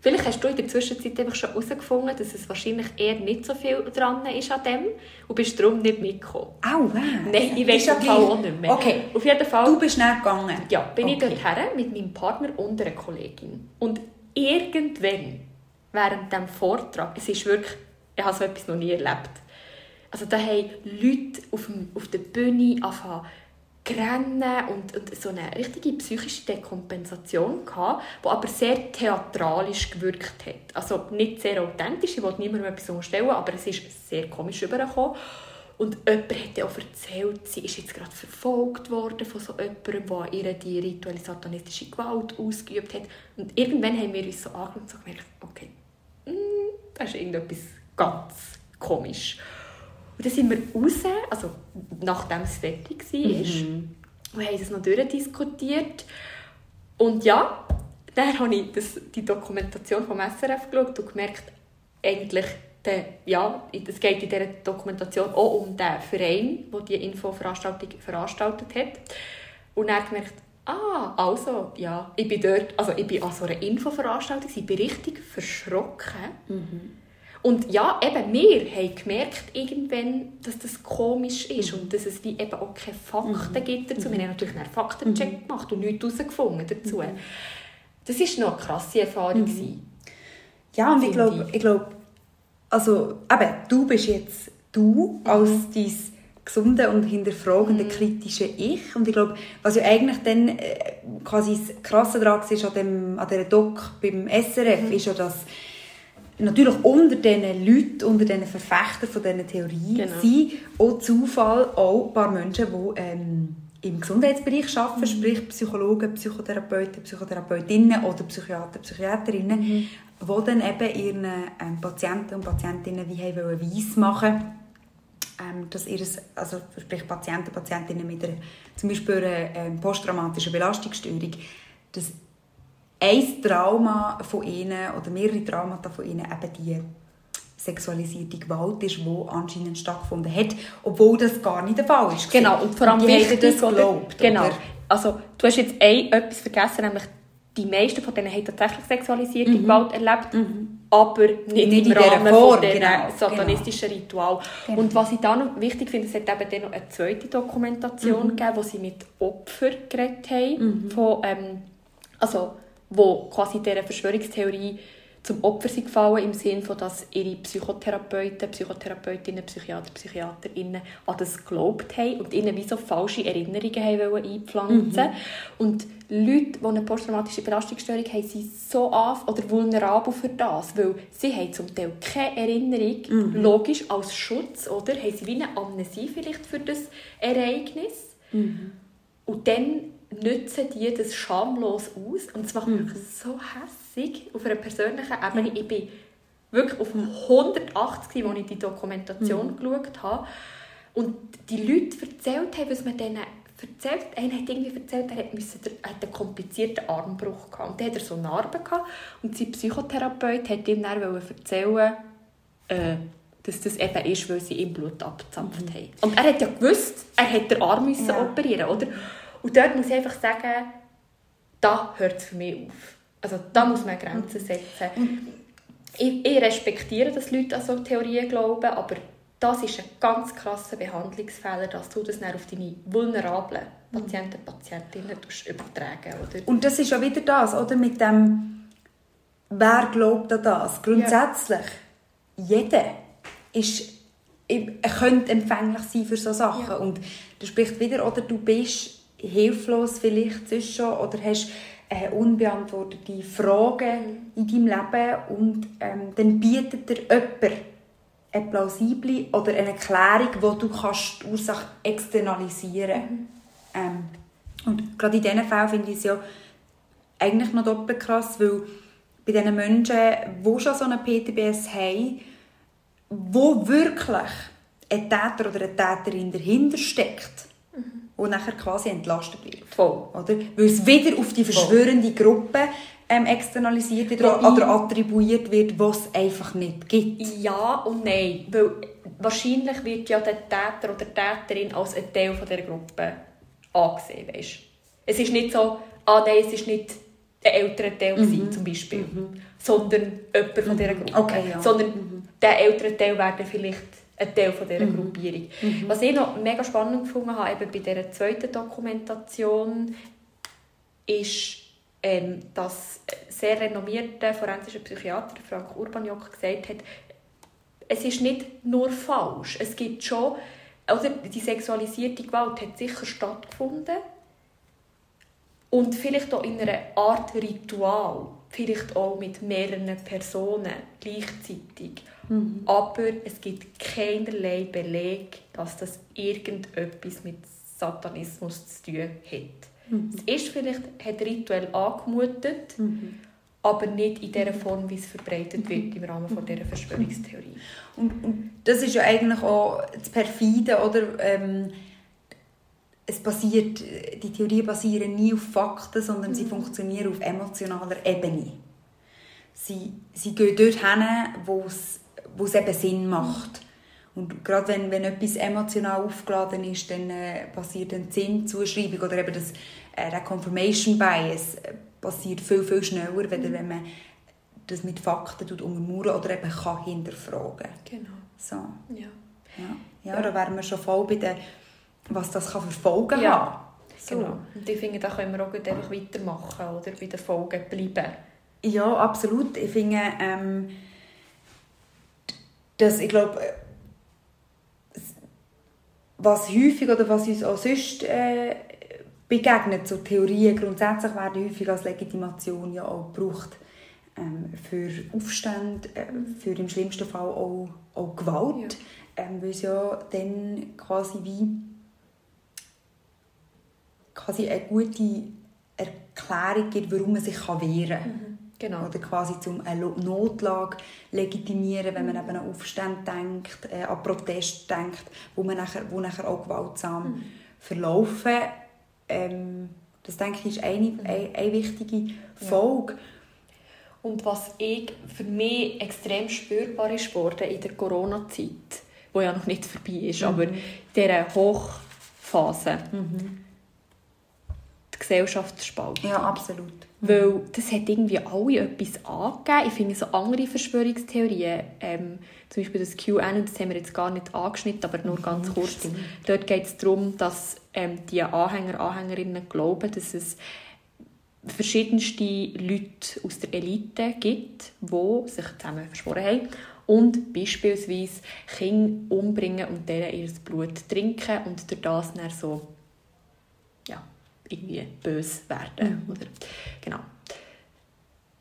Vielleicht hast du in der Zwischenzeit einfach schon herausgefunden, dass es wahrscheinlich eher nicht so viel dran ist an dem und bist darum nicht mitgekommen. Au, wow. Nein, ich weiß im Fall auch nicht mehr. Okay, Auf jeden Fall du bist nicht gegangen. ja, bin ich Okay. dorthin mit meinem Partner und einer Kollegin. Und irgendwann, während dem Vortrag, es ist wirklich, ich habe so etwas noch nie erlebt, also da haben Leute auf, dem, auf der Bühne angefangen rennen und, und so eine richtige psychische Dekompensation gehabt, die aber sehr theatralisch gewirkt hat. Also nicht sehr authentisch, ich wollte niemandem etwas unterstellen, aber es ist sehr komisch übergekommen. Und jemand hat auch erzählt, sie ist jetzt gerade verfolgt worden von so jemandem, der an ihr die rituelle satanistische Gewalt ausgeübt hat. Und irgendwann haben wir uns so angeschaut und gemerkt, okay, mm, das ist irgendetwas ganz komisch. Und dann sind wir raus, also nachdem es fertig war, und haben das noch durchdiskutiert. Und ja, dann habe ich das, die Dokumentation vom SRF geschaut und gemerkt, eigentlich, der, ja, es geht in dieser Dokumentation auch um den Verein, der diese Infoveranstaltung veranstaltet hat. Und dann gemerkt, ah, also, ja, ich bin dort, also ich bin an so einer Infoveranstaltung, ich bin richtig verschrocken. Und ja, eben, wir haben gemerkt irgendwann, dass das komisch ist und dass es wie eben auch keine Fakten gibt dazu. Wir haben natürlich einen Faktencheck gemacht und nichts herausgefunden dazu. Das war noch eine krasse Erfahrung. gewesen. Ja, und ich glaube, ich glaube, also, eben, du bist jetzt du als dein gesunde und hinterfragende, kritische Ich. Und ich glaube, was ja eigentlich dann äh, quasi das Krasse daran war an, dem, an dieser Doc beim SRF, ist ja, dass natürlich unter diesen Leuten, unter diesen Verfechtern von diesen Theorien Genau. sind auch Zufall auch ein paar Menschen, die ähm, im Gesundheitsbereich arbeiten, sprich Psychologen, Psychotherapeuten, Psychotherapeutinnen oder Psychiater, Psychiaterinnen, die dann eben ihren ähm, Patienten und Patientinnen wie wollen weiss machen ähm, dass ihres, also sprich Patienten, Patientinnen mit einer, zum Beispiel einer ähm, posttraumatischen Belastungsstörung, dass ein Trauma von ihnen oder mehrere Traumata von ihnen eben die sexualisierte Gewalt ist, die anscheinend stattgefunden hat, obwohl das gar nicht der Fall ist. Genau, und vor allem die haben wichtig, das oder? geglaubt. Genau. Oder? Also, du hast jetzt ein, etwas vergessen, nämlich die meisten von denen haben tatsächlich sexualisierte Gewalt erlebt, aber nicht, Mhm. Nicht in im Rahmen Form, von diesen genau, satanistischen Ritual. Genau. Und was ich da noch wichtig finde, es hat eben dann noch eine zweite Dokumentation Mhm. gegeben, wo sie mit Opfern geredet haben, von, ähm, also, wo quasi dieser Verschwörungstheorie zum Opfer sind gefallen, im Sinne von, dass ihre Psychotherapeuten, Psychotherapeutinnen, Psychiater, Psychiaterinnen an das geglaubt haben und ihnen wie so falsche Erinnerungen haben einpflanzen mhm. Und Leute, die eine posttraumatische Belastungsstörung haben, sind so auf oder vulnerabel für das, weil sie haben zum Teil keine Erinnerung, mhm. logisch als Schutz, oder? Haben sie wie eine Amnesie vielleicht für das Ereignis. Mhm. Und dann nutzen die das schamlos aus und es macht mich mhm. so hässig auf einer persönlichen Ebene. Ich bin wirklich auf 180, als ich die Dokumentation mhm. geschaut habe und die Leute erzählt haben, was man denen erzählt, einer hat irgendwie erzählt, er hat einen komplizierten Armbruch gehabt. Und dann hat er so Narben gehabt und sein Psychotherapeut hat ihm dann erzählen, äh, dass das eben ist, weil sie ihm Blut abgezapft mhm. haben. Und er hat ja gewusst, er hätte den Arm müssen ja. operieren oder? Und dort muss ich einfach sagen, da hört es für mich auf. Also da muss man Grenzen setzen. Ich, ich respektiere, dass Leute an solche Theorien glauben, aber das ist ein ganz krasser Behandlungsfehler, dass du das dann auf deine vulnerablen Patienten und Patientinnen übertragen oder? Und das ist ja wieder das, oder? Mit dem, wer glaubt an das? Grundsätzlich, ja. jeder ist, könnte empfänglich sein für solche Sachen. Ja. Und das spricht wieder, oder du bist hilflos vielleicht sonst schon? Oder hast äh, unbeantwortete Fragen in deinem Leben und ähm, dann bietet dir jemand eine plausible oder eine Erklärung, wo du kannst die Ursache externalisieren? Mhm. ähm, Und gerade in diesen Fällen finde ich es ja eigentlich noch doppelt krass, weil bei diesen Menschen, die schon so eine PTBS haben, wo wirklich ein Täter oder eine Täterin dahinter steckt, und nachher quasi entlastet wird. Voll. Oder? Weil es wieder auf die verschwörende Gruppe ähm, externalisiert wird oder, oder attribuiert wird, was es einfach nicht gibt. Ja und nein. Weil wahrscheinlich wird ja der Täter oder die Täterin als ein Teil dieser Gruppe angesehen. Weißt? Es ist nicht so, ah nein, es ist nicht der ältere Teil mhm. zum Beispiel, mhm. sondern jemand von dieser Gruppe. Okay, ja. Sondern mhm. der ältere Teil werden vielleicht ein Teil von dieser mhm. Gruppierung. Mhm. Was ich noch mega spannend gefunden habe, eben bei dieser zweiten Dokumentation, ist, ähm, dass sehr renommierte forensische Psychiater Frank Urbaniok gesagt hat, es ist nicht nur falsch, es gibt schon, oder die sexualisierte Gewalt hat sicher stattgefunden und vielleicht auch in einer Art Ritual, vielleicht auch mit mehreren Personen gleichzeitig. Mhm. Aber es gibt keinerlei Beleg, dass das irgendetwas mit Satanismus zu tun hat. Mhm. Es ist vielleicht hat rituell angemutet, mhm. aber nicht in der Form, wie es verbreitet wird im Rahmen von dieser Verschwörungstheorie. Und, und das ist ja eigentlich auch das Perfide, oder? Ähm, es basiert, die Theorien basieren nie auf Fakten, sondern mhm. sie funktionieren auf emotionaler Ebene. Sie, sie gehen dort hin, wo es wo es eben Sinn macht. Und gerade wenn, wenn etwas emotional aufgeladen ist, dann äh, passiert eine Sinnzuschreibung oder eben das, äh, der Confirmation Bias äh, passiert viel, viel schneller, mhm. wenn man das mit Fakten untermauern oder eben kann hinterfragen Genau. So. Ja. Ja. ja, ja. da wären wir schon voll bei dem, was das kann für Folgen ja. haben so. Genau. Und ich finde, da können wir auch einfach weitermachen oder bei den Folgen bleiben. Ja, absolut. Ich finde, ähm, dass ich glaube, was häufig oder was uns auch sonst äh, begegnet, so Theorien grundsätzlich werden häufig als Legitimation ja auch gebraucht ähm, für Aufstände, äh, für im schlimmsten Fall auch, auch Gewalt, ja. ähm, weil es ja dann quasi wie quasi eine gute Erklärung gibt, warum man sich wehren kann. Mhm. Genau. Oder quasi zum eine Notlage legitimieren, wenn man eben an Aufstände denkt, äh, an Protest denkt, wo, man nachher, wo nachher auch gewaltsam mhm. verlaufen. Ähm, das denke ich ist eine, mhm. eine, eine wichtige Folge. Ja. Und was ich für mich extrem spürbar ist worden in der Corona-Zeit, wo ja noch nicht vorbei ist, mhm. aber in dieser Hochphase, mhm. Die Gesellschaftsspaltung. Ja, absolut. Weil das hat irgendwie alle etwas angegeben. Ich finde so andere Verschwörungstheorien, ähm, zum Beispiel das QAnon, das haben wir jetzt gar nicht angeschnitten, aber nur ganz kurz. Stimmt. Dort geht es darum, dass ähm, die Anhänger, Anhängerinnen glauben, dass es verschiedenste Leute aus der Elite gibt, die sich zusammen verschworen haben und beispielsweise Kinder umbringen und deren ihr Blut trinken und durch das dann so irgendwie böse werden. Mhm. Oder, genau.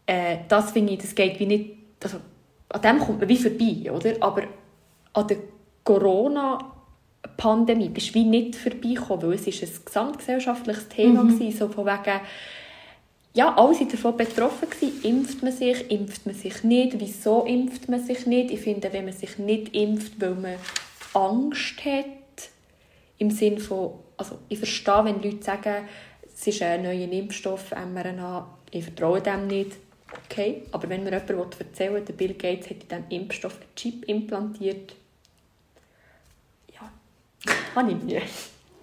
Äh, das finde ich, das geht wie nicht, also an dem kommt man wie vorbei, oder? Aber an der Corona-Pandemie bist du wie nicht vorbeigekommen, weil es ist ein gesamtgesellschaftliches Thema mhm. war, so von wegen ja, alle waren davon betroffen. Gewesen. Impft man sich, impft man sich nicht? Wieso impft man sich nicht? Ich finde, wenn man sich nicht impft, weil man Angst hat, im Sinne von, also ich verstehe, wenn Leute sagen, es ist ein neuer Impfstoff, mRNA, ich vertraue dem nicht. Okay, aber wenn mir jemand erzählen will, der Bill Gates hat in diesem Impfstoff einen Chip implantiert, ja, [LAUGHS] habe ich Mühe.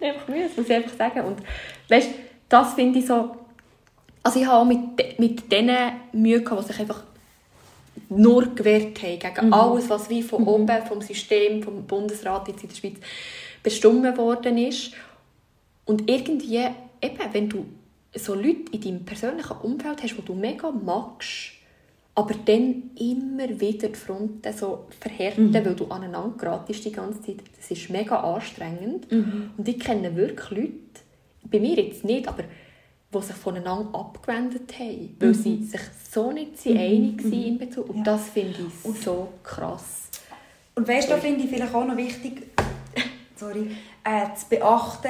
Einfach Mühe, das muss ich einfach sagen. Und weißt, das finde ich so, also ich habe auch mit, mit denen Mühe gehabt, die sich einfach nur gewehrt haben gegen mhm. alles, was wie von mhm. oben, vom System, vom Bundesrat jetzt in der Schweiz bestimmt worden ist. Und irgendwie, eben, wenn du so Leute in deinem persönlichen Umfeld hast, die du mega magst, aber dann immer wieder die Fronten so verhärten, mhm. weil du aneinander geratest die ganze Zeit, das ist mega anstrengend. Mhm. Und ich kenne wirklich Leute, bei mir jetzt nicht, aber die sich voneinander abgewendet haben, weil mhm. sie sich so nicht mhm. einig waren in Bezug. Und ja. das finde ich so krass. Und weißt du, da finde ich vielleicht auch noch wichtig, sorry, äh, zu beachten,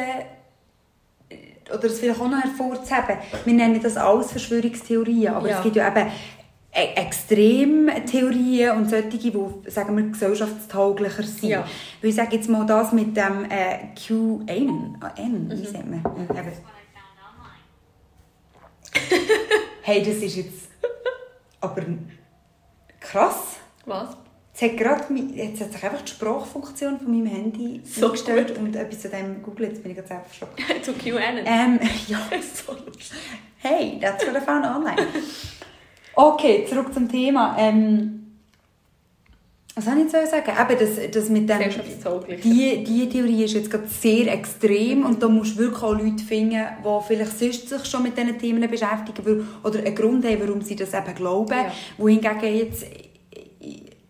äh, oder es vielleicht auch noch hervorzuheben, wir nennen das alles Verschwörungstheorien, aber ja. es gibt ja eben e-, Extremtheorien und solche, die sagen wir, gesellschaftstauglicher sind. Ja. Weil ich sage jetzt mal das mit dem äh, QAnon, N, wie mhm. sagt man? Eben, hey, das ist jetzt aber krass. Was? Jetzt hat, gerade, jetzt hat sich einfach die Sprachfunktion von meinem Handy so eingestellt und etwas zu dem Google, jetzt bin ich gerade einfach verschluckt. [LAUGHS] zu QAnon? Ähm, [LAUGHS] ja. hey, that's what I found online. Okay, zurück zum Thema. Ähm, was soll ich jetzt sagen? Eben, das, das mit dem, die, die Theorie ist jetzt gerade sehr extrem und da musst du wirklich auch Leute finden, die vielleicht sonst sich schon mit diesen Themen beschäftigen oder einen Grund haben, warum sie das eben glauben. Ja. Wohingegen jetzt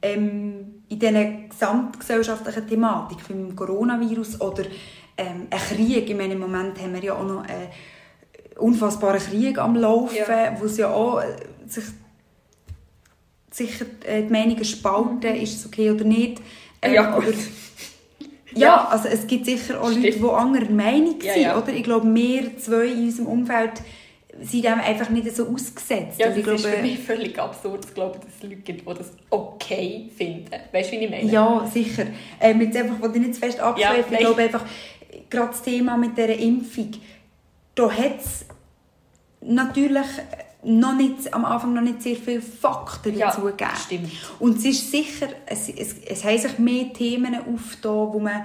ähm, in dieser gesamtgesellschaftlichen Thematik, wie dem Coronavirus oder ähm, ein Krieg, ich meine, im Moment haben wir ja auch noch einen unfassbaren Krieg am Laufen, ja. wo es ja auch sich sicher äh, die Meinungen spalten, ist es okay oder nicht. Äh, ja, aber, ja, also es gibt sicher auch Stimmt. Leute, die anderer Meinung sind. Ja, ja. Oder? Ich glaube, wir zwei in unserem Umfeld sind dem einfach nicht so ausgesetzt. Ja, das ich glaube, ist für mich völlig absurd zu glauben, dass es Leute gibt, die das okay finden. Weißt du, wie ich meine? Ja, sicher. Ähm, jetzt einfach, ich nicht zu fest abschweifen, ja, ich glaube einfach, gerade das Thema mit dieser Impfung, da hat es natürlich noch nicht, am Anfang noch nicht sehr viele Fakten dazu ja, gegeben. Stimmt. Und es ist sicher, es, es, es haben sich mehr Themen aufgetan, wo man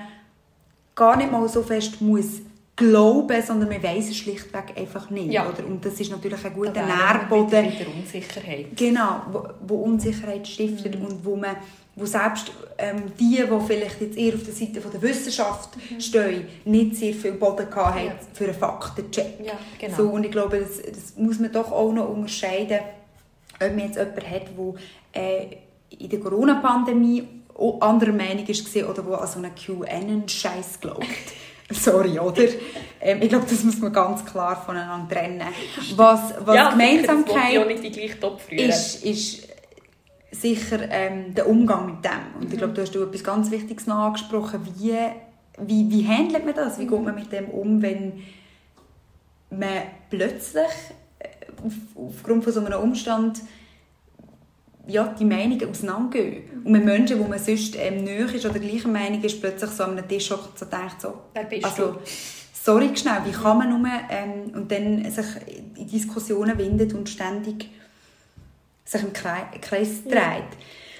gar nicht mal so fest muss glauben, sondern man weiß es schlichtweg einfach nicht. Ja. Oder? Und das ist natürlich ein guter Nährboden. Mit der Unsicherheit. Genau, wo, wo Unsicherheit stiftet mhm. und wo man wo selbst ähm, die, die vielleicht jetzt eher auf der Seite von der Wissenschaft mhm. stehen, nicht sehr viel Boden hatten ja. für einen Faktencheck. Ja, genau. so, und ich glaube, das, das, muss man doch auch noch unterscheiden, ob man jetzt jemanden hat, der äh, in der Corona-Pandemie anderer Meinung war oder der an so einen QAnon-Scheiß glaubt. [LAUGHS] Sorry, oder? Ähm, ich glaube, das muss man ganz klar voneinander trennen. Was, was ja, Gemeinsamkeit ist, ist sicher ähm, der Umgang mit dem. Und ich glaube, du hast etwas ganz Wichtiges noch angesprochen. Wie, wie, wie handelt man das? Wie geht man mit dem um, wenn man plötzlich äh, auf, aufgrund von so einem Umstand ja, die Meinungen auseinandergehen. Und mit Menschen, wo man sonst ähm, näher ist oder gleicher Meinung ist, plötzlich so an einem Tisch hockt so denkt so, also, sorry schnell, wie kann man nur, ähm, und dann sich in Diskussionen windet und ständig sich im Kreis dreht. Ja.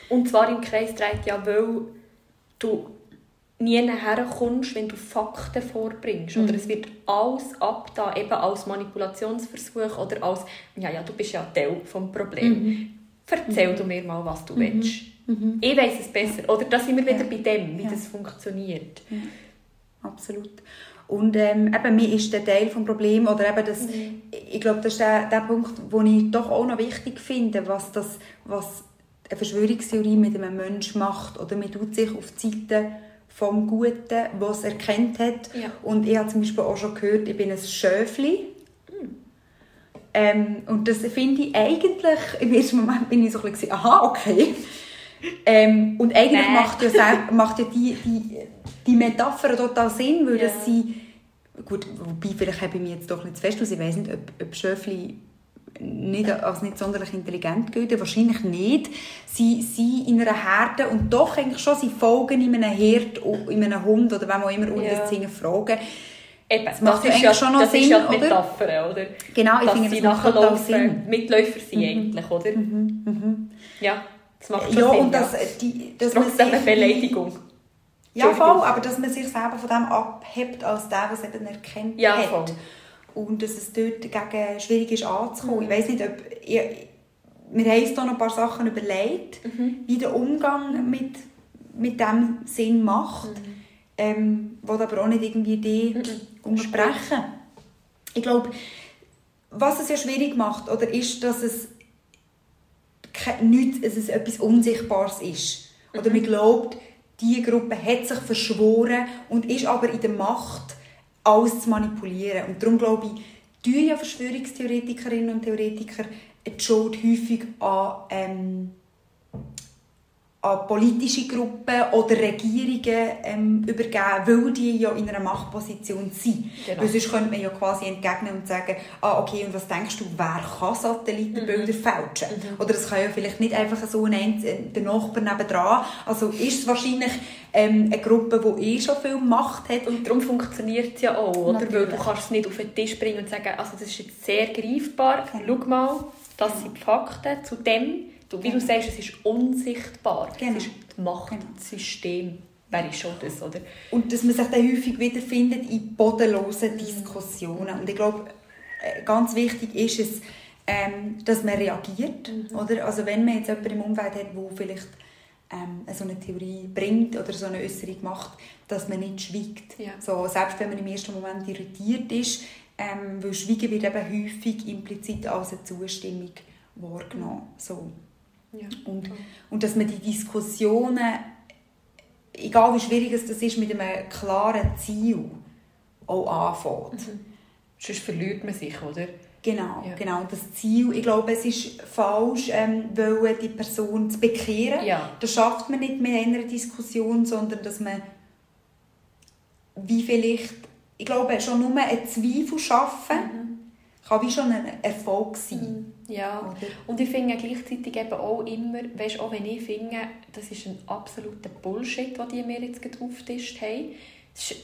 Und zwar im Kreis dreht ja, weil du nie herkommst, wenn du Fakten vorbringst. Mhm. Oder es wird alles abgetan, eben als Manipulationsversuch oder als, ja, ja, du bist ja Teil des Problems. Mhm. Erzähl mhm. du mir mal, was du mhm. willst. Mhm. Ich weiß es besser. Oder da sind wir wieder ja. bei dem, wie ja. das funktioniert. Ja. Absolut. Und ähm, eben, mir ist der Teil des Problems, oder eben das, mhm. ich glaube, das ist der, der Punkt, den ich doch auch noch wichtig finde, was, das, was eine Verschwörungstheorie mit einem Menschen macht. Oder man tut sich auf die Seite vom Guten, was er erkennt hat. Ja. Und ich habe zum Beispiel auch schon gehört, ich bin ein Schöfli. Ähm, und das finde ich eigentlich, im ersten Moment bin ich so ein bisschen, aha, okay. Ähm, und eigentlich Nee. macht ja, macht ja die, die, die Metapher total Sinn, weil Ja. das sie, gut, wobei vielleicht habe ich mich jetzt doch nicht zu fest aus, ich weiß nicht, ob, ob Schöfli nicht als nicht sonderlich intelligent gelten, wahrscheinlich nicht. Sie sind in einer Herde und doch eigentlich schon, sie folgen in einem Herd, in einem Hund oder wem auch immer, ohne Ja. dass sie ihn fragen. Eben, Das macht ja ist eigentlich schon noch das Sinn, ist ja die oder? Metapher, oder? Genau, ich Dass finde, sie das macht total Sinn. Mitläufer sind eigentlich, oder? Ja, das macht schon Ja, Sinn. und ja. dass, äh, die, dass man eine sich- Beleidigung. Ja, voll, aber dass man sich selber von dem abhebt, als der, der es eben erkennt Ja, hat. voll. Und dass es dort dagegen schwierig ist anzukommen. Mhm. Ich weiss nicht, ob... Ich, wir haben uns da noch ein paar Sachen überlegt, Mhm. wie der Umgang mit, mit dem Sinn macht. Mhm. Ähm, will aber auch nicht irgendwie die unterbrechen. Ich glaube, was es ja schwierig macht, oder, ist, dass es nichts, es etwas Unsichtbares ist. Oder man glaubt, diese Gruppe hat sich verschworen und ist aber in der Macht, alles zu manipulieren. Und darum glaube ich, tun ja Verschwörungstheoretikerinnen und Theoretiker die Schuld häufig an, ähm, an politische Gruppen oder Regierungen ähm, übergeben, weil die ja in einer Machtposition sind. Genau. Weil sonst könnte man ja quasi entgegnen und sagen, ah, okay, und was denkst du, wer kann Satellitenbilder fälschen? Oder es kann ja vielleicht nicht einfach so ein Einz- äh, der Nachbar nebendran. Also ist es wahrscheinlich ähm, eine Gruppe, die eh schon viel Macht hat. Und darum funktioniert es ja auch, oder? Weil Natürlich. du kannst es nicht auf den Tisch bringen und sagen, also das ist jetzt sehr greifbar, Genau. schau mal, das sind die Fakten zu dem. Du, wie du sagst, es ist unsichtbar. Genau. Es ist das Machtsystem. Wer ist schon das, oder? Und dass man sich dann häufig wiederfindet in bodenlosen Diskussionen. Und ich glaube, äh, ganz wichtig ist es, ähm, dass man reagiert. Oder? Also wenn man jetzt jemanden im Umfeld hat, der vielleicht ähm, so eine Theorie bringt oder so eine Äußerung macht, dass man nicht schweigt. Ja. So, selbst wenn man im ersten Moment irritiert ist, ähm, weil Schweigen wird eben häufig implizit als eine Zustimmung wahrgenommen. So. Ja. Und, und dass man die Diskussionen, egal wie schwierig es das ist, mit einem klaren Ziel auch anfängt. Sonst verliert man sich, oder? Genau, Ja. genau. Und Das Ziel, ich glaube, es ist falsch, ähm, wollen, die Person zu bekehren. Ja. Das schafft man nicht mit einer Diskussion, sondern dass man wie vielleicht, ich glaube, schon nur einen Zweifel schaffen, kann wie schon ein Erfolg sein. Ja, Oder? und ich finde gleichzeitig eben auch immer, weißt, auch wenn ich finde, das ist ein absoluter Bullshit, den die mir jetzt aufgetischt haben.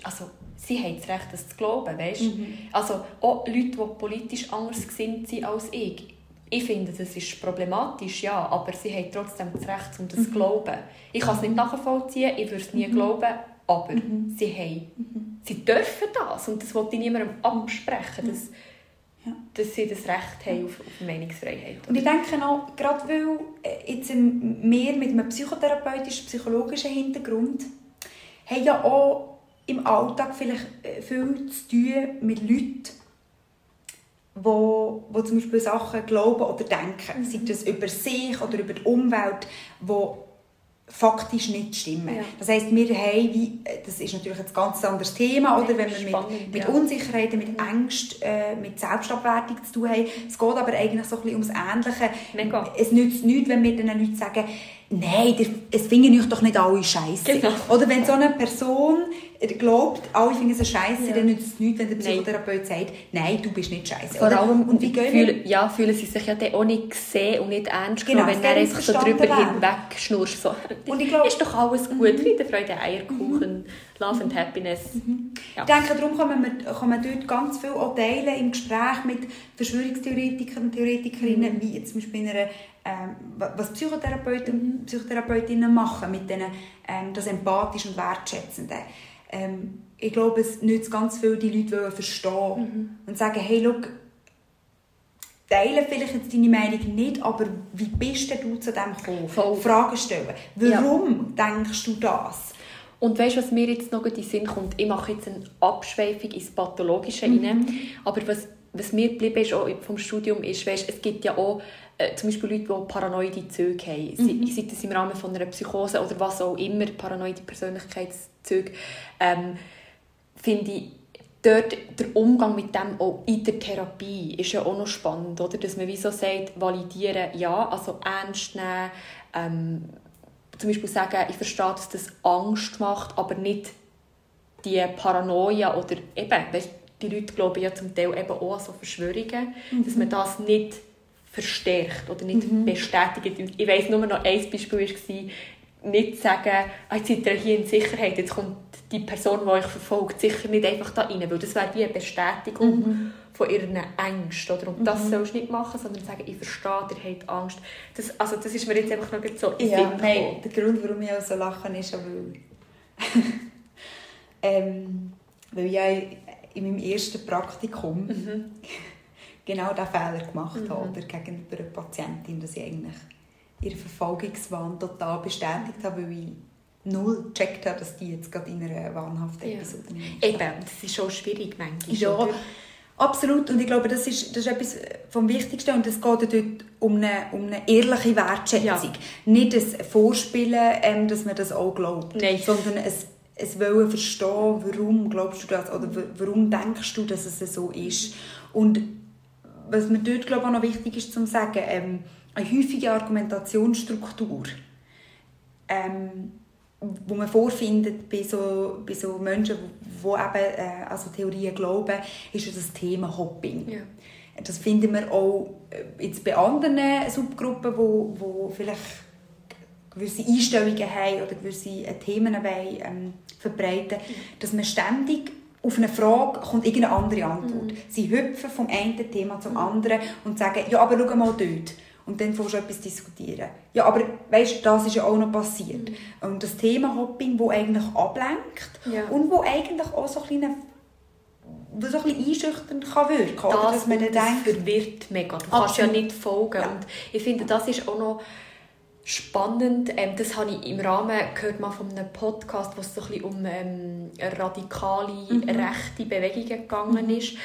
Also, sie haben das Recht, das zu glauben, weißt? Also, auch Leute, die politisch anders gesinnt sind als ich. Ich finde, das ist problematisch, ja, aber sie haben trotzdem das Recht, um das zu glauben. Ich kann es nicht nachvollziehen, ich würde es nie glauben, aber sie haben, sie dürfen das und das wollte ich niemandem absprechen, dass, Ja. dass sie das Recht haben auf, auf Meinungsfreiheit. Und ich denke auch, gerade weil äh, jetzt wir mit einem psychotherapeutischen, psychologischen Hintergrund haben ja auch im Alltag vielleicht äh, viel zu tun mit Leuten, wo, wo zum Beispiel Sachen glauben oder denken, sei das über sich oder über die Umwelt, wo faktisch nicht stimmen. Ja. Das heisst, wir haben, wie, äh, das ist natürlich ein ganz anderes Thema, oder, wenn wir mit, Spannend, mit ja. Unsicherheiten, mit Ängsten, äh, mit Selbstabwertung zu tun haben. Es geht aber eigentlich so ein bisschen ums Ähnliche. Mega. Es nützt nichts, wenn wir den Leuten sagen, nein, es finden euch doch nicht alle scheiße. Genau. Oder wenn so eine Person glaubt, alle finden es scheiße, Ja. dann nützt es nichts, wenn der Nein. Psychotherapeut sagt, nein, du bist nicht scheiße. Vor allem und wie fühlen, ja, fühlen sie sich ja dann auch nicht gesehen und nicht ernst Genau, genommen, wenn es er einfach so drüber hinweg schnurst. So. Und ich glaube- ist doch alles gut, Friede, Freude, Eierkuchen, Love and Happiness. Ja. Ich denke, darum kann man, kann man dort ganz viel auch teilen im Gespräch mit Verschwörungstheoretikern und Theoretikerinnen, Mhm. wie jetzt zum Beispiel in einer, ähm, was Psychotherapeuten und Psychotherapeutinnen machen, mit denen, ähm, das Empathisch und Wertschätzende. Ähm, ich glaube, es nützt ganz viel, die Leute wollen verstehen Mhm. und sagen, hey, look, teile vielleicht jetzt deine Meinung nicht, aber wie bist denn du zu dem gekommen? Voll. Fragen stellen. Warum denkst du das? Und weißt du, was mir jetzt noch in den Sinn kommt? Ich mache jetzt eine Abschweifung ins Pathologische Mhm. rein. Aber was was mir geblieben ist auch vom Studium ist, weißt, es gibt ja auch äh, zum Beispiel Leute, die paranoide Züge haben, mhm. sei das im Rahmen von einer Psychose oder was auch immer, paranoide Persönlichkeitszüge, ähm, finde ich, dort der Umgang mit dem auch in der Therapie ist ja auch noch spannend, oder? dass man wie so sagt, validieren, ja, also ernst nehmen, ähm, zum Beispiel sagen, ich verstehe, dass das Angst macht, aber nicht die Paranoia oder eben, weißt, die Leute glauben ja zum Teil eben auch an so Verschwörungen, mhm. dass man das nicht verstärkt oder nicht mhm. bestätigt. Ich weiss nur noch ein Beispiel war, nicht sagen, ah, jetzt seid ihr hier in Sicherheit, jetzt kommt die Person, die euch verfolgt, sicher nicht einfach da rein, weil das wäre wie eine Bestätigung mhm. von ihren Ängsten. Oder? Und das mhm. sollst du nicht machen, sondern sagen, ich verstehe, ihr habt Angst. Das, also das ist mir jetzt einfach noch so in ja, nein, Der Grund, warum ich auch so lachen, ist, weil, [LAUGHS] ähm, weil ich in meinem ersten Praktikum mhm. [LAUGHS] genau diesen Fehler gemacht mhm. habe oder gegenüber einer Patientin, dass ich eigentlich ihren Verfolgungswahn total bestätigt habe, weil ich null gecheckt habe, dass die jetzt gerade in einer wahnhaften ja. Episode. Eben, das ist schon schwierig manchmal. Ja, oder? absolut. Und ich glaube, das ist, das ist etwas vom Wichtigsten. Und es geht dort um eine, um eine ehrliche Wertschätzung. Ja. Nicht das Vorspielen, ähm, dass man das auch glaubt, Nein. sondern es es wollen verstehen, warum glaubst du das oder warum denkst du, dass es so ist. Und was mir dort glaube ich, auch noch wichtig ist zu sagen, ähm, eine häufige Argumentationsstruktur ähm, wo man vorfindet bei so, bei so Menschen, die eben äh, also Theorien glauben, ist das Thema Hopping. Ja. Das finden wir auch äh, jetzt bei anderen Subgruppen, wo, wo vielleicht gewisse Einstellungen haben oder gewisse äh, Themen wollen, ähm, verbreiten, dass man ständig auf eine Frage kommt irgendeine andere Antwort. Mhm. Sie hüpfen vom einen Thema zum anderen und sagen, ja, aber schau mal dort. Und dann fängst du etwas diskutieren. Ja, aber weißt, das ist ja auch noch passiert. Mhm. Und das Thema Hopping, das eigentlich ablenkt ja. und wo eigentlich auch so ein bisschen was so ein bisschen einschüchternd kann wirken kann. Das, dass man dann denkt, verwirrt mega. Du kannst ja nicht folgen. Ja. Und ich finde, das ist auch noch spannend. Ähm, das habe ich im Rahmen gehört mal von einem Podcast, wo es so ein bisschen um ähm, radikale mhm. rechte Bewegungen gegangen mhm. ist,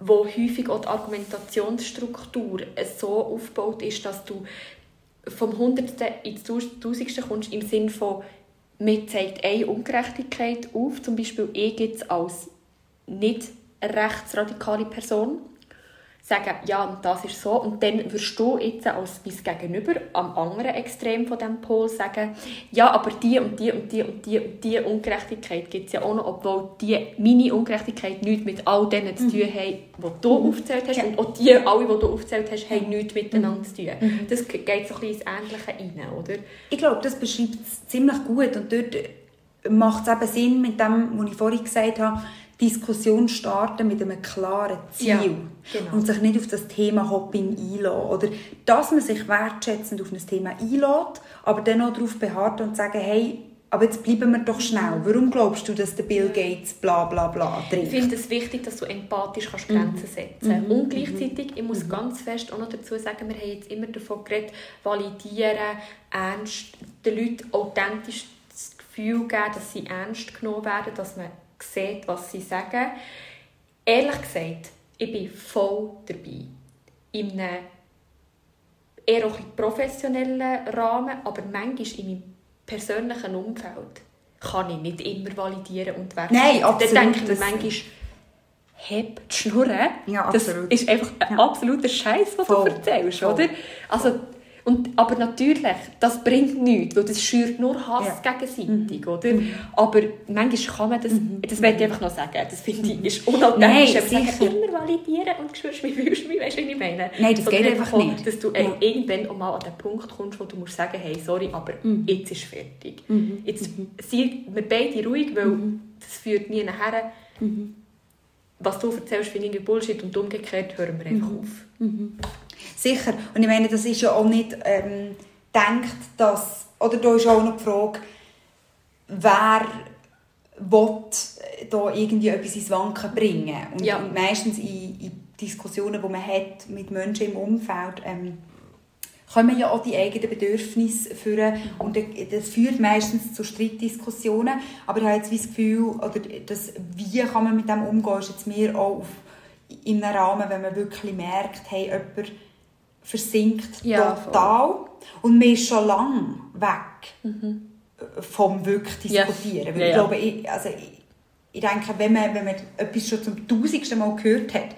wo häufig auch die Argumentationsstruktur so aufgebaut ist, dass du vom Hundertsten ins Tausendste kommst, im Sinne von, mir zeigt eine Ungerechtigkeit auf, zum Beispiel ich gibt als nicht rechtsradikale Person sagen, ja, das ist so. Und dann wirst du jetzt als mein Gegenüber am anderen Extrem von diesem Pol sagen, ja, aber die und die und die und die und die Ungerechtigkeit gibt es ja auch noch, obwohl die, meine Ungerechtigkeit nichts mit all denen zu tun mhm. haben, die du mhm. aufgezählt hast. Ja. Und auch die, alle, die du aufgezählt hast, haben nichts miteinander mhm. zu tun. Mhm. Das geht so ein bisschen ins Ähnliche rein, oder? Ich glaube, das beschreibt es ziemlich gut. Und dort macht es eben Sinn mit dem, was ich vorhin gesagt habe, Diskussion starten mit einem klaren Ziel ja, genau. und sich nicht auf das Thema Hopping einlassen. Oder dass man sich wertschätzend auf ein Thema einlädt, aber dann auch darauf beharrt und sagen, hey, aber jetzt bleiben wir doch schnell. Warum glaubst du, dass der Bill Gates bla bla bla trifft? Ich finde es wichtig, dass du empathisch kannst Grenzen mhm. setzen kannst. Mhm. Und gleichzeitig, ich muss mhm. ganz fest auch noch dazu sagen, wir haben jetzt immer davon geredet, validieren, ernst, den Leuten authentisch das Gefühl geben, dass sie ernst genommen werden, dass man sieht, was sie sagen. Ehrlich gesagt, ich bin voll dabei. In einem eher auch professionellen Rahmen, aber manchmal in meinem persönlichen Umfeld kann ich nicht immer validieren und werten. Nein, absolut. Dann denke ich mir manchmal, heb die Schnur. Ja, absolut. Das ist einfach ein absoluter Scheiß, was Voll. du erzählst, Voll. oder? Also, und, aber natürlich, das bringt nichts, weil das schürt nur Hass ja. gegenseitig, mhm. oder? Mhm. Aber manchmal kann man das, mhm. das möchte ich einfach noch sagen, das finde ich ist unauthentisch. Nein, sicher. immer validieren und spürst mich, fühlst mich, weißt du, was ich meine? Nein, das geht einfach kommt, nicht. Dass du ja. irgendwann auch mal an den Punkt kommst, wo du musst sagen, hey, sorry, aber mhm. jetzt ist fertig. Mhm. Jetzt mhm. sind wir beide ruhig, weil das führt nie nachher. Was du erzählst, finde ich Bullshit und umgekehrt hören wir einfach auf. Sicher. Und ich meine, das ist ja auch nicht ähm, denkt, dass, oder da ist auch noch die Frage, wer will da irgendwie etwas ins Wanken bringen. Und, ja. und meistens in, in, Diskussionen, die man hat mit Menschen im Umfeld, ähm, kommen ja auch die eigenen Bedürfnisse führen und das führt meistens zu Streitdiskussionen. Aber ich habe jetzt das Gefühl, oder das, wie kann man mit dem umgehen, ist jetzt mehr auch auf in einem Rahmen, wenn man wirklich merkt, hey, jemand versinkt Ja, total und man ist schon lange weg vom wirklich Ja. Diskutieren. Weil Ja, ich ja. glaube, ich, also ich, ich denke, wenn man, wenn man etwas schon zum tausendsten Mal gehört hat,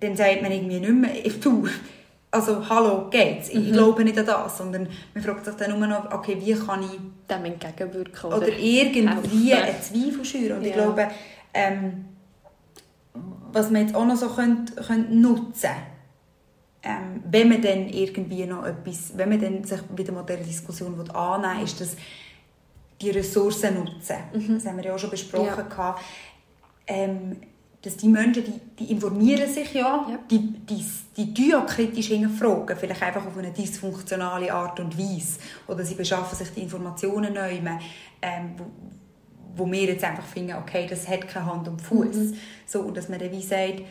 dann sagt man irgendwie nicht mehr, ich, du, also hallo, geht's? Ich, Mhm. ich glaube nicht an das, sondern man fragt sich dann nur noch, okay, wie kann ich Dem entgegenwirken. oder, Oder, irgendwie helfen. einen Zweifel schüren. Und ich Ja. glaube, ähm, was man jetzt auch noch so könnte, könnte nutzen ähm, wenn man dann irgendwie noch etwas, wenn man dann sich wieder mal dieser Diskussion will annehmen will, ist das die Ressourcen nutzen. Das haben wir ja auch schon besprochen. Ja. Ähm, dass die Menschen, die, die informieren sich ja, Ja. die, die, die tun ja kritisch hinterfragen, vielleicht einfach auf eine dysfunktionale Art und Weise. Oder sie beschaffen sich die Informationen neu, ähm, wo, wo wir jetzt einfach finden, okay, das hat keine Hand und Fuß. So, und dass man dann wie sagt,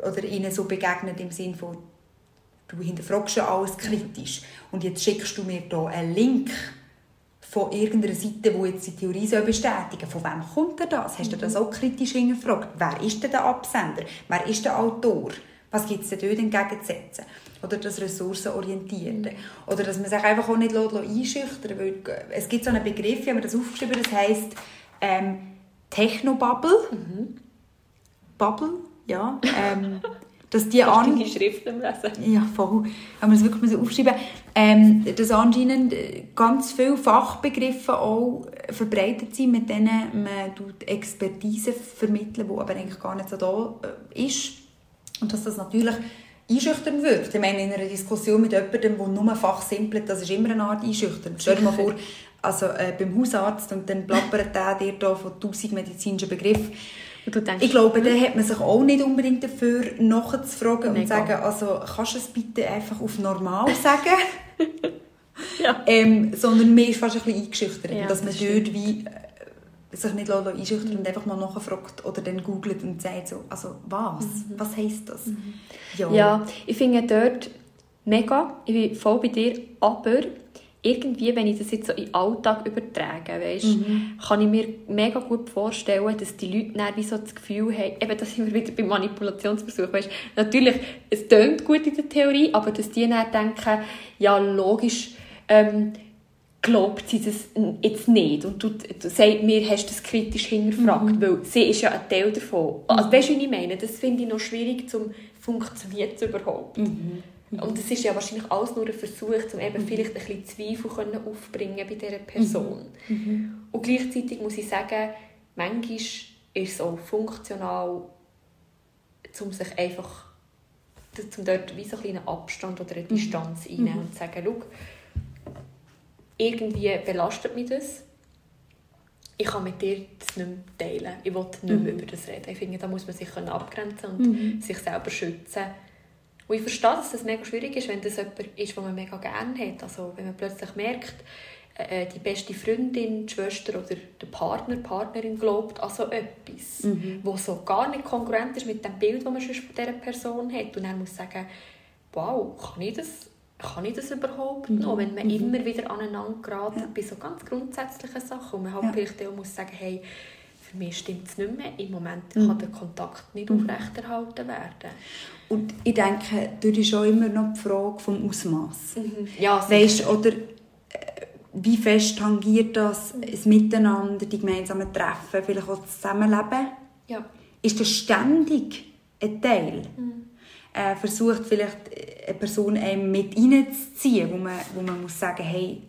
oder ihnen so begegnet im Sinn von, du hinterfragst ja alles kritisch und jetzt schickst du mir da einen Link von irgendeiner Seite, die jetzt die Theorie soll bestätigen soll. Von wem kommt denn das? Hast du das auch kritisch hinterfragt? Wer ist denn der Absender? Wer ist der Autor? Was gibt es denn dort entgegenzusetzen? Oder das Ressourcenorientierte. Oder dass man sich einfach auch nicht einschüchtern weil Es gibt so einen Begriff, ich habe mir das aufgeschrieben, das heisst ähm, Technobubble. Bubble, ja. Ähm, dass die an deine Schrift am lesen? ja, voll. Haben wir das wirklich müssen aufschreiben ähm, Dass anscheinend ganz viele Fachbegriffe auch verbreitet sind, mit denen man Expertise vermitteln, die aber eigentlich gar nicht so da äh, ist. Und dass das natürlich einschüchternd wirkt. Ich meine, in einer Diskussion mit jemandem, der nur fachsimpelt, das ist immer eine Art einschüchternd. Stell dir mal vor, [LAUGHS] also äh, beim Hausarzt und dann plappert der dir da von tausend medizinischen Begriffen. Und denkst, Ich glaube, da hat man sich auch nicht unbedingt dafür nachzufragen und Mega. sagen, also kannst du es bitte einfach auf normal sagen? [LAUGHS] [LAUGHS] Ja. ähm, sondern mir ist fast ein bisschen eingeschüchtert, Ja, dass man das dort wie äh, sich nicht lässt einschüchtern und einfach mal nachfragt oder dann googelt und sagt so, also was? Was heisst das? Ja. Ja, ich finde dort mega, ich bin voll bei dir, aber irgendwie, wenn ich das jetzt so in den Alltag übertrage, weißt, kann ich mir mega gut vorstellen, dass die Leute dann wie so das Gefühl haben, eben, da sind wir wieder beim Manipulationsversuch, weißt, natürlich, es tönt gut in der Theorie, aber dass die dann denken, ja, logisch, ähm, glaubt sie das jetzt nicht und du, du sagst mir, hast das kritisch hinterfragt, weil sie ist ja ein Teil davon. Also, weißt du, wie ich meine? Das finde ich noch schwierig, zum funktioniert es überhaupt. Und es ist ja wahrscheinlich alles nur ein Versuch, um eben vielleicht ein bisschen Zweifel aufbringen bei dieser Person. Und gleichzeitig muss ich sagen, manchmal ist es auch funktional, um sich einfach um dort wie so einen Abstand oder eine Distanz einnehmen und zu sagen, schau, irgendwie belastet mich das. Ich kann mit dir das nicht mehr teilen. Ich will nicht mehr über das reden. Ich finde, da muss man sich abgrenzen und sich selber schützen. Und ich verstehe, dass das mega schwierig ist, wenn das jemand ist, den man mega gerne hat. Also wenn man plötzlich merkt, äh, die beste Freundin, die Schwester oder der Partner, die Partnerin glaubt an so etwas, wo so gar nicht kongruent ist mit dem Bild, das man sonst von dieser Person hat. Und dann muss sagen, wow, kann ich das, kann ich das überhaupt noch? Wenn man immer wieder aneinander gerät bei so ganz grundsätzlichen Sachen und man halt Ja. vielleicht auch muss sagen, hey, für mich stimmt es nicht mehr. Im Moment kann der Kontakt nicht aufrechterhalten werden. Und ich denke, dort ist auch immer noch die Frage vom Ausmaß. Ja, Weißt, oder äh, wie fest tangiert das das Miteinander, die gemeinsamen Treffen, vielleicht auch das Zusammenleben? ja. Ist das ständig ein Teil? Äh, versucht vielleicht eine Person einem mit reinzuziehen, wo man, wo man muss sagen, hey,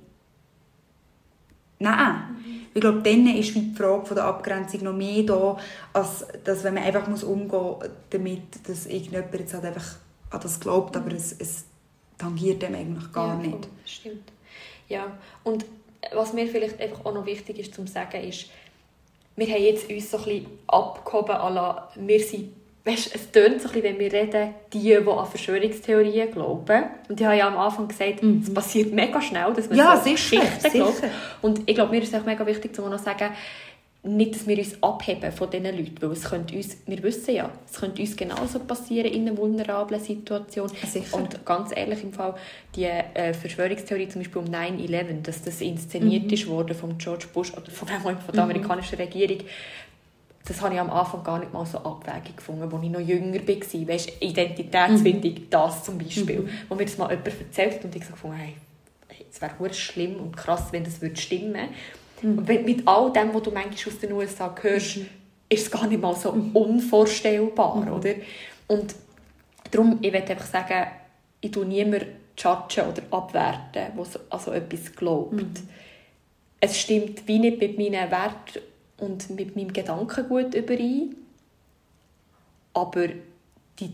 nein. Ich glaube, dann ist die Frage von der Abgrenzung noch mehr da, als dass wenn man einfach muss umgehen muss, damit dass irgendjemand jetzt halt einfach an das glaubt, aber es, es tangiert dem eigentlich gar ja, nicht. Stimmt. Ja, und was mir vielleicht einfach auch noch wichtig ist zu sagen, ist, wir haben jetzt uns so ein bisschen abgehoben, la, wir sind, weißt, es tönt so ein bisschen, wenn wir reden, die, die an Verschwörungstheorien glauben. Und ich habe ja am Anfang gesagt, es passiert mega schnell, dass man Mhm. Ja, so sicher, Geschichten glaubt. sicher. Und ich glaube, mir ist es auch mega wichtig, zu noch sagen, nicht, dass wir uns abheben von diesen Leuten, weil es könnte uns, wir wissen ja, es könnte uns genauso passieren in einer vulnerablen Situation. Sicher. Und ganz ehrlich, im Fall, die äh, Verschwörungstheorie zum Beispiel um 9-11, dass das inszeniert Mhm. ist worden von George Bush oder von, von der amerikanischen Regierung, das habe ich am Anfang gar nicht mal so abwägig gefunden, als ich noch jünger war. Weißt, Identitätsfindung, mhm. das zum Beispiel. Mhm. Wo mir das mal jemand erzählt hat und ich so gefunden hey, es wäre schlimm und krass, wenn das würde stimmen mhm. Und mit all dem, was du manchmal aus den USA hörst, mhm. ist es gar nicht mal so mhm. unvorstellbar, mhm. oder? Und darum, ich möchte einfach sagen, ich tue niemanden judgen oder abwerten, der also etwas glaubt. Mhm. Es stimmt wie nicht mit meinen Werten und mit meinem Gedankengut überein, aber die,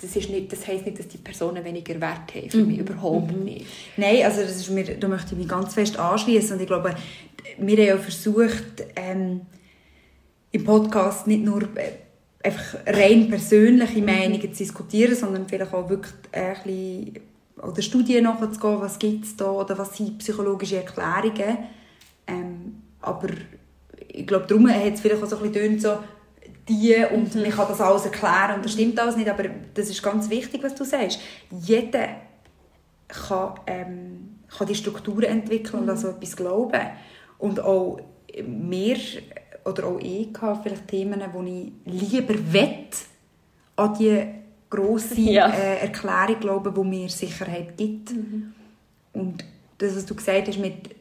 das, ist nicht, das heisst nicht, dass die Personen weniger Wert haben. Für mich mhm. überhaupt mhm. nicht. Nein, also das ist mir, da möchte ich mich ganz fest anschließen und ich glaube, wir haben ja versucht, ähm, im Podcast nicht nur äh, einfach rein persönliche mhm. Meinungen zu diskutieren, sondern vielleicht auch wirklich ein bisschen oder Studien nachzugehen, was gibt es da oder was sind psychologische Erklärungen. Ähm, aber ich glaube, darum hat es vielleicht auch so ein bisschen so die und mhm. man kann das alles erklären und das stimmt alles nicht, aber das ist ganz wichtig, was du sagst. Jeder kann, ähm, kann die Strukturen entwickeln mhm. und an so etwas glauben. Und auch mehr oder auch ich habe vielleicht Themen, wo ich lieber wett an die grosse ja. äh, Erklärung glauben, die mir Sicherheit gibt. Mhm. Und das, was du gesagt hast mit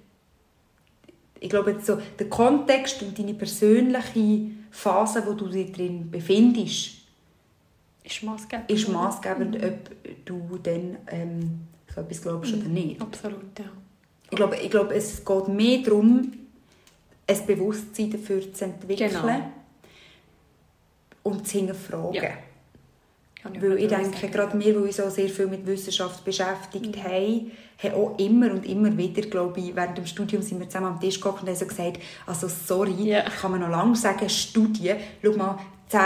ich glaube, so der Kontext und deine persönliche Phase, wo du dich drin befindest, ist maßgebend, ist maßgebend mhm. ob du dann ähm, so etwas glaubst mhm. oder nicht. Absolut, ja. Ich glaube, ich glaube, es geht mehr darum, ein Bewusstsein dafür zu entwickeln genau. und zu hinterfragen. Ja. Weil ich denke, sagen. gerade wir, die uns auch sehr viel mit Wissenschaft beschäftigt mhm. haben, haben auch immer und immer wieder, glaube ich, während dem Studium sind wir zusammen am Tisch gekommen und haben so gesagt, also sorry, yeah. kann man noch lange sagen, Studie, schau mal, zehn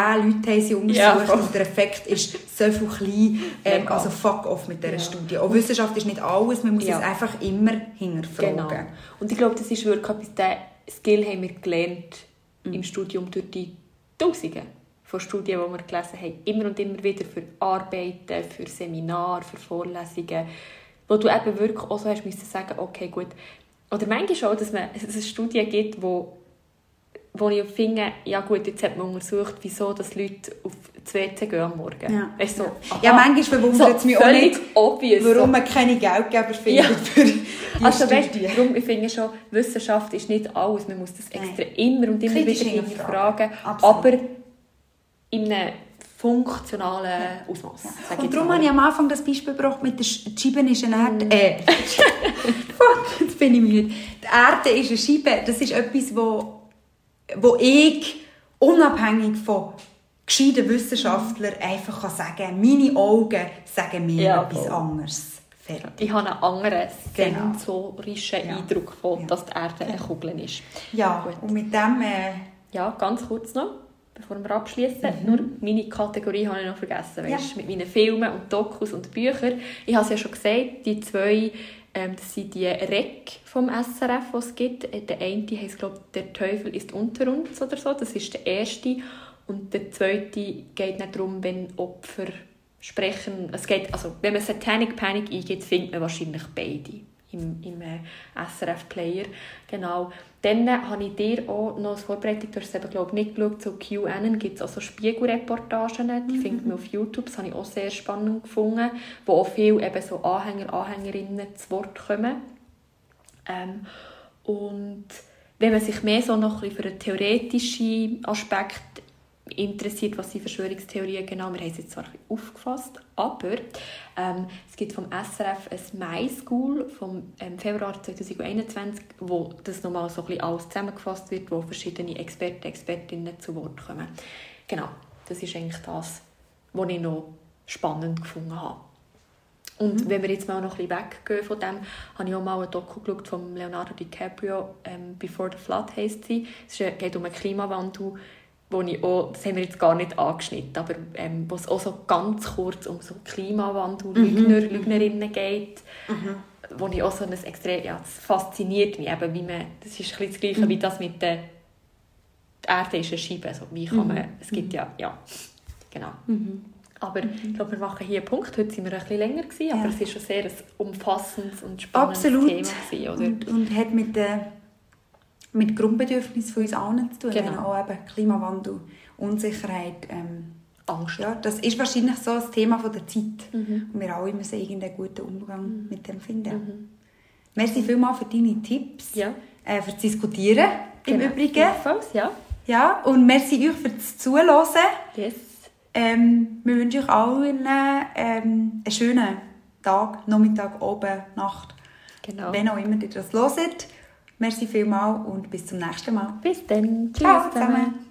Leute haben sie untersucht ja, und der Effekt ist so viel klein. Ähm, also fuck off mit dieser ja. Studie. Auch Wissenschaft ist nicht alles, man muss ja. es einfach immer hinterfragen. Genau. Und ich glaube, das ist wirklich etwas, der Skill haben wir gelernt mhm. im Studium durch die Tausende von Studien, die wir gelesen haben. Immer und immer wieder für Arbeiten, für Seminare, für Vorlesungen wo du eben wirklich auch so hast müssen sagen, okay, gut. Oder manchmal auch, dass, man, dass es Studien gibt, wo, wo ich finde, ja gut, jetzt hat man untersucht, wieso dass Leute auf das WC gehen am Morgen. Ja, weißt, so, ja manchmal verwundert es mich auch nicht, obvious, warum so. man keine Geldgeber findet ja. für die [LAUGHS] also, weißt, darum, ich finde schon, Wissenschaft ist nicht alles, man muss das extra Nein. immer und immer Kritisch wieder hinterfragen, aber in einem funktionalen Ausmaß. Und darum habe ich am Anfang das Beispiel gebracht mit der Scheibe ist eine Erde. Mm. Äh, [LAUGHS] jetzt bin ich müde. Die Erde ist eine Scheibe. Das ist etwas, wo, wo ich unabhängig von gescheiten Wissenschaftlern einfach kann sagen kann, meine Augen sagen mir ja, etwas voll. anderes. Fertig. Ich habe einen anderen genau. sensorischen ja. Eindruck, von, dass die Erde eine Kugel ist. Ja, Gut. und mit dem... Äh, ja, ganz kurz noch bevor wir abschließen. Mhm. Nur meine Kategorie habe ich noch vergessen, weißt, ja. mit meinen Filmen und Dokus und Büchern. Ich habe es ja schon gesagt, die zwei, ähm, das sind die REC vom SRF, die es gibt. Äh, der eine heißt glaube «Der Teufel ist unter uns» oder so, das ist der erste. Und der zweite geht nicht darum, wenn Opfer sprechen. Es geht, also, wenn man Satanic Panic eingeht, findet man wahrscheinlich beide im, im äh, SRF-Player. Genau. Dann äh, habe ich dir auch noch als Vorbereitung, du hast es eben, glaube nicht geschaut, so QAnon gibt es auch so Spiegelreportagen, die mhm. findet man auf YouTube, das habe ich auch sehr spannend gefunden, wo auch viele eben so Anhänger, Anhängerinnen zu Wort kommen. Ähm, und wenn man sich mehr so noch für einen theoretischen Aspekt interessiert, was sind Verschwörungstheorien genau. Wir haben es jetzt zwar aufgefasst, aber ähm, es gibt vom SRF ein My School vom ähm, Februar 2021, wo das nochmal so ein bisschen alles zusammengefasst wird, wo verschiedene Experten, Expertinnen zu Wort kommen. Genau, das ist eigentlich das, was ich noch spannend gefunden habe. Und mhm. wenn wir jetzt mal noch ein bisschen weggehen von dem, habe ich auch mal ein Doku geschaut von Leonardo DiCaprio, ähm, «Before the Flood» heisst sie. Es geht um einen Klimawandel, wo ich auch, das haben wir jetzt gar nicht angeschnitten, aber ähm, wo es auch so ganz kurz um so Klimawandel, mhm. Lügner, Lügnerinnen geht, mhm. wo ich auch so ein extrem, ja, das fasziniert mich eben, wie man, das ist ein das Gleiche mhm. wie das mit der Erde ist eine Scheibe, also wie kann man, mhm. es gibt ja, ja, genau. Mhm. Aber ich glaube, wir machen hier einen Punkt. Heute waren wir ein bisschen länger, gewesen, aber ja. es war schon sehr ein umfassendes und spannendes Absolut. Thema. Oder? Und, und hat mit der mit Grundbedürfnissen von uns allen zu tun. Genau. Auch eben Klimawandel, Unsicherheit. Ähm, Angst. ja, das ist wahrscheinlich so ein Thema von der Zeit. Mhm. Und wir alle müssen irgendeinen guten Umgang mit dem finden. Merci vielmals für deine Tipps, Ja. äh, für das Diskutieren im Genau. Übrigen. Ebenfalls, ja. Ja, und merci euch für das Zuhören. Yes. Ähm, wir wünschen euch allen ähm, einen schönen Tag, Nachmittag, Abend, Nacht, Genau. wenn auch immer ihr das hört. Merci vielmals und bis zum nächsten Mal. Bis dann. Tschüss Ciao zusammen.